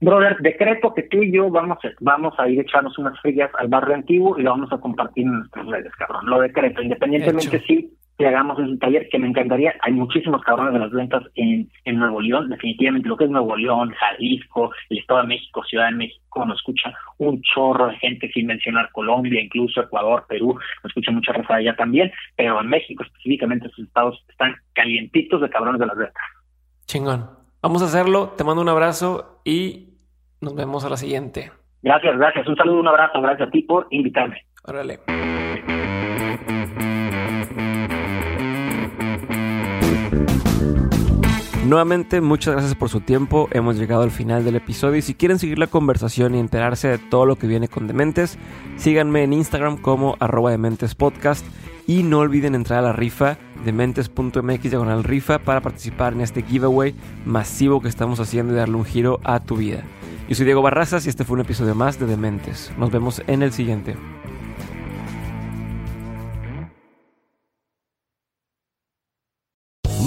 Brother, decreto que tú y yo vamos a, vamos a ir echarnos unas frías al barrio antiguo y lo vamos a compartir en nuestras redes, cabrón. Lo decreto, independientemente si que hagamos un taller, que me encantaría. Hay muchísimos cabrones de las ventas en, en Nuevo León, definitivamente lo que es Nuevo León, Jalisco, el Estado de México, Ciudad de México, nos escucha un chorro de gente, sin mencionar Colombia, incluso Ecuador, Perú, nos escucha mucha raza allá también, pero en México específicamente esos estados están calientitos de cabrones de las ventas. Chingón. Vamos a hacerlo, te mando un abrazo y nos vemos a la siguiente. Gracias, gracias. Un saludo, un abrazo. Gracias a ti por invitarme. Órale. Nuevamente, muchas gracias por su tiempo. Hemos llegado al final del episodio y si quieren seguir la conversación y enterarse de todo lo que viene con Dementes, síganme en Instagram como arroba Podcast y no olviden entrar a la rifa dementes.mx diagonal rifa para participar en este giveaway masivo que estamos haciendo y darle un giro a tu vida. Yo soy Diego Barrazas y este fue un episodio más de Dementes. Nos vemos en el siguiente.